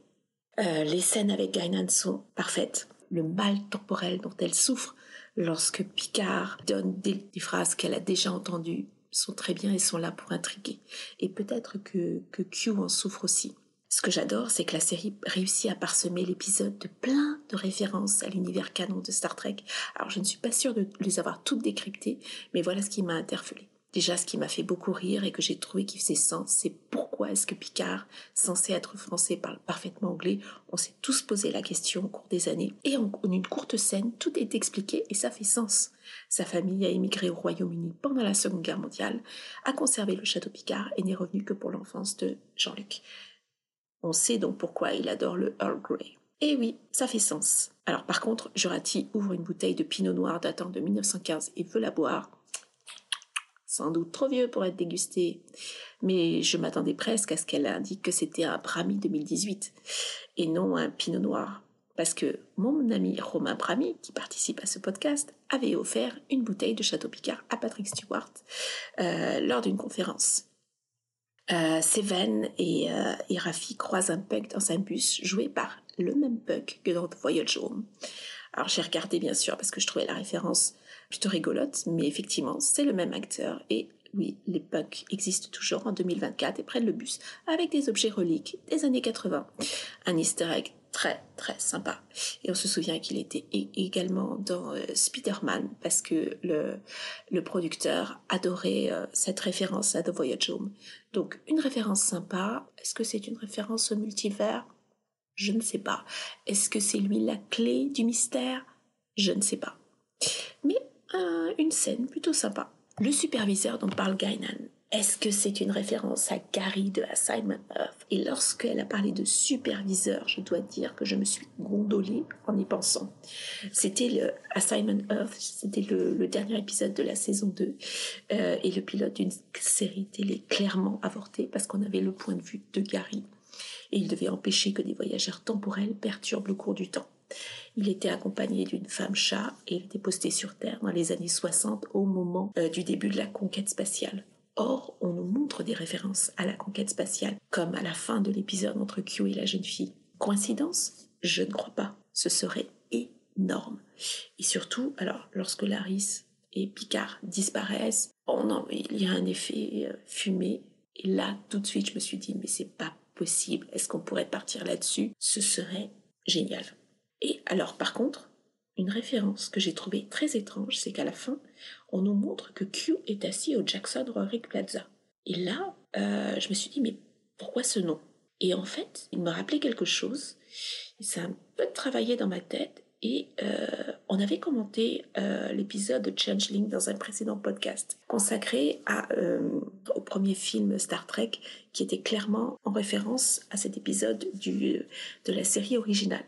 Euh, les scènes avec Guinan sont parfaites. Le mal temporel dont elle souffre lorsque Picard donne des, des phrases qu'elle a déjà entendues sont très bien et sont là pour intriguer. Et peut-être que, que Q en souffre aussi. Ce que j'adore, c'est que la série réussit à parsemer l'épisode de plein de références à l'univers canon de Star Trek. Alors je ne suis pas sûre de les avoir toutes décryptées, mais voilà ce qui m'a interpellée. Déjà, ce qui m'a fait beaucoup rire et que j'ai trouvé qui faisait sens, c'est pourquoi est-ce que Picard, censé être français, parle parfaitement anglais? On s'est tous posé la question au cours des années. Et en, une courte scène, tout est expliqué et ça fait sens. Sa famille a émigré au Royaume-Uni pendant la Seconde Guerre mondiale, a conservé le château Picard et n'est revenu que pour l'enfance de Jean-Luc. On sait donc pourquoi il adore le Earl Grey. Et oui, ça fait sens. Alors par contre, Jurati ouvre une bouteille de pinot noir datant de 1915 et veut la boire. Sans doute trop vieux pour être dégusté. Mais je m'attendais presque à ce qu'elle indique que c'était un Brami 2018 et non un pinot noir. Parce que mon ami Romain Brami, qui participe à ce podcast, avait offert une bouteille de Château Picard à Patrick Stewart euh, lors d'une conférence. Euh, Seven et, euh, Rafi croisent un punk dans un bus joué par le même punk que dans Voyage Home. Alors j'ai regardé bien sûr parce que je trouvais la référence plutôt rigolote, mais effectivement c'est le même acteur et oui, les punks existent toujours en 2024 et prennent le bus avec des objets reliques des années 80. Un easter egg très très sympa. Et on se souvient qu'il était également dans euh, Spider-Man parce que le, le producteur adorait euh, cette référence à The Voyage Home. Donc une référence sympa. Est-ce que c'est une référence au multivers? Je ne sais pas. Est-ce que c'est lui la clé du mystère? Je ne sais pas. Mais euh, une scène plutôt sympa. Le superviseur dont parle Guinan, est-ce que c'est une référence à Gary de Assignment Earth? Et lorsqu'elle a parlé de superviseur, je dois dire que je me suis gondolée en y pensant. C'était le Assignment Earth, c'était le, le dernier épisode de la saison 2 euh, et le pilote d'une série télé clairement avortée parce qu'on avait le point de vue de Gary et il devait empêcher que des voyageurs temporels perturbent le cours du temps. Il était accompagné d'une femme chat et il était posté sur Terre dans les années 60 au moment euh, du début de la conquête spatiale. Or, on nous montre des références à la conquête spatiale, comme à la fin de l'épisode entre Q et la jeune fille. Coïncidence? Je ne crois pas. Ce serait énorme. Et surtout, alors, lorsque Laris et Picard disparaissent, oh non, il y a un effet euh, fumé. Et là, tout de suite, je me suis dit, mais c'est pas possible. Est-ce qu'on pourrait partir là-dessus? Ce serait génial. Et alors, par contre, une référence que j'ai trouvée très étrange, c'est qu'à la fin, on nous montre que Q est assis au Jackson Rorick Plaza. Et là, euh, je me suis dit, mais pourquoi ce nom? Et en fait, il me rappelait quelque chose. Ça a un peu travaillé dans ma tête. Et euh, on avait commenté euh, l'épisode de Changeling dans un précédent podcast consacré au premier film Star Trek qui était clairement en référence à cet épisode de la série originale.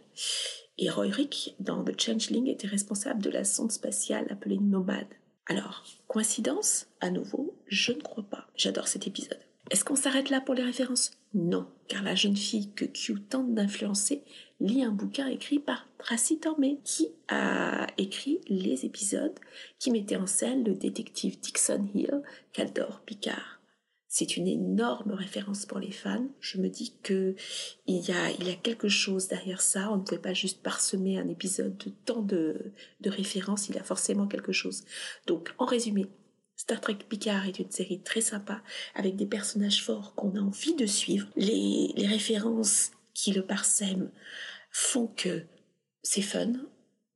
Et Roy Rick, dans The Changeling, était responsable de la sonde spatiale appelée Nomad. Alors, coïncidence? À nouveau, je ne crois pas. J'adore cet épisode. Est-ce qu'on s'arrête là pour les références? Non, car la jeune fille que Q tente d'influencer lit un bouquin écrit par Tracy Tormé, qui a écrit les épisodes qui mettaient en scène le détective Dixon Hill qu'adore Picard. C'est une énorme référence pour les fans. Je me dis que il y a, quelque chose derrière ça. On ne pouvait pas juste parsemer un épisode de tant de, de références. Il y a forcément quelque chose. Donc, en résumé, Star Trek Picard est une série très sympa avec des personnages forts qu'on a envie de suivre. Les, les références qui le parsèment font que c'est fun.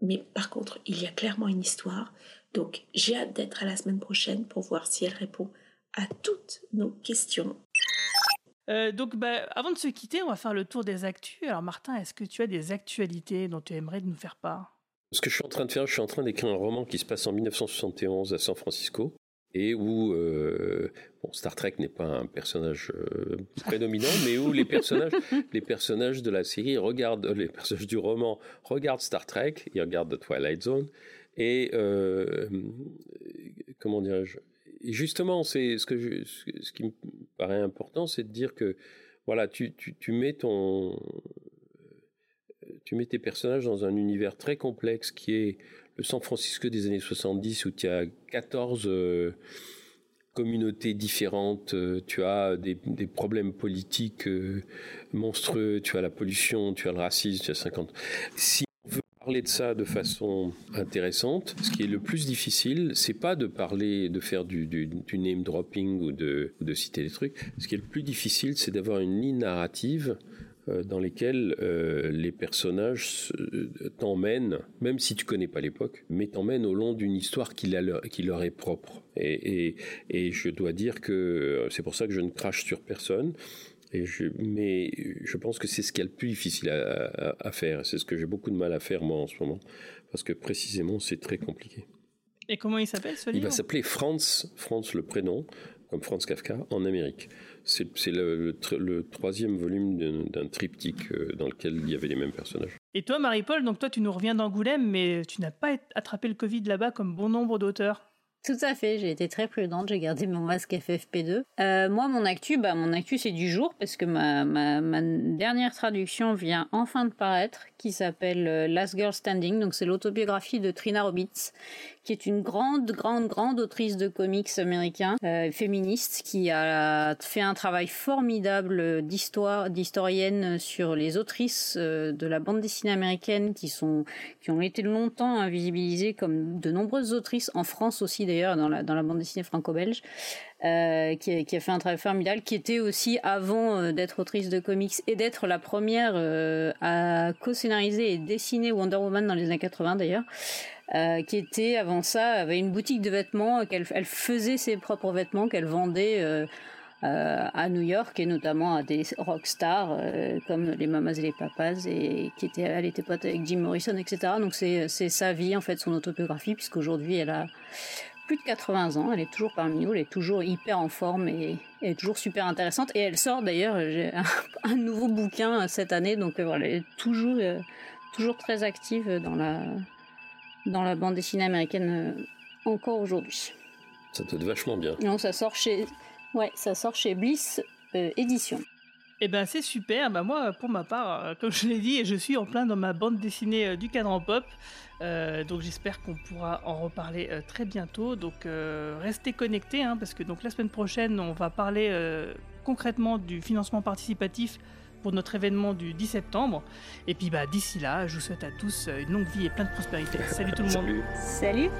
Mais par contre, il y a clairement une histoire. Donc, j'ai hâte d'être à la semaine prochaine pour voir si elle répond à toutes nos questions. Euh, donc, bah, avant de se quitter, on va faire le tour des actus. Alors, Martin, est-ce que tu as des actualités dont tu aimerais nous faire part? Ce que je suis en train de faire, je suis en train d'écrire un roman qui se passe en 1971 à San Francisco et où euh, bon, Star Trek n'est pas un personnage euh, prédominant, mais où les personnages, les personnages de la série regardent, les personnages du roman regardent Star Trek, ils regardent The Twilight Zone, et comment dirais-je, et justement, c'est ce qui me paraît important, c'est de dire que voilà, tu, mets ton tu mets tes personnages dans un univers très complexe qui est le San Francisco des années 70 où tu as 14 euh, communautés différentes, euh, tu as des, problèmes politiques euh, monstrueux, tu as la pollution, tu as le racisme, tu as 50. Si parler de ça de façon intéressante. Ce qui est le plus difficile, c'est pas de parler, de faire du, name dropping ou de, citer des trucs. Ce qui est le plus difficile, c'est d'avoir une ligne narrative euh, dans lesquelles euh, les personnages t'emmènent, même si tu connais pas l'époque, mais t'emmènent au long d'une histoire qui, leur, est propre. Et je dois dire que euh, c'est pour ça que je ne crache sur personne je, mais je pense que c'est ce qui est le plus difficile à, à, faire. C'est ce que j'ai beaucoup de mal à faire moi en ce moment, parce que précisément c'est très compliqué. Et comment il s'appelle ce livre Il va s'appeler Franz, Franz le prénom, comme Franz Kafka, en Amérique. C'est le, le, le, troisième volume d'un triptyque euh, dans lequel il y avait les mêmes personnages. Et toi, Marie-Paul, donc toi, tu nous reviens d'Angoulême, mais tu n'as pas attrapé le Covid là-bas comme bon nombre d'auteurs. Tout à fait, j'ai été très prudente, j'ai gardé mon masque FFP2. Euh, moi, mon actu, bah, mon actu c'est du jour parce que ma, ma, dernière traduction vient enfin de paraître, qui s'appelle euh, Last Girl Standing. Donc c'est l'autobiographie de Trina Robbins, qui est une grande, grande, grande autrice de comics américains, euh, féministe, qui a fait un travail formidable d'histoire, d'historienne sur les autrices euh, de la bande dessinée américaine qui sont, qui ont été longtemps invisibilisées comme de nombreuses autrices en France aussi d'ailleurs dans la, dans la bande dessinée franco-belge. Euh, qui, a, qui, a, fait un travail formidable, qui était aussi avant euh, d'être autrice de comics et d'être la première euh, à co-scénariser et dessiner Wonder Woman dans les années 80 d'ailleurs. Euh, qui était avant ça avait une boutique de vêtements qu'elle elle faisait ses propres vêtements qu'elle vendait euh, euh, à New York et notamment à des rockstars comme les Mamas et les Papas et qui était elle était pote avec Jim Morrison etc donc c'est c'est sa vie en fait son autobiographie puisqu'aujourd'hui elle a plus de 80 ans, elle est toujours parmi nous, elle est toujours hyper en forme et, elle est toujours super intéressante. Et elle sort d'ailleurs un, un, nouveau bouquin cette année, donc voilà, elle est toujours, toujours très active dans la, dans la bande dessinée américaine euh, encore aujourd'hui. Ça te vachement bien. Non, ça sort chez, ouais, ça sort chez Bliss euh, Édition. Eh ben c'est super. Bah moi, pour ma part, euh, comme je l'ai dit, je suis en plein dans ma bande dessinée euh, du cadran pop. Euh, donc j'espère qu'on pourra en reparler euh, très bientôt. Donc euh, restez connectés hein, parce que donc la semaine prochaine, on va parler euh, concrètement du financement participatif pour notre événement du 10 septembre. Et puis bah d'ici là, je vous souhaite à tous une longue vie et plein de prospérité. Salut tout le monde. Salut. Salut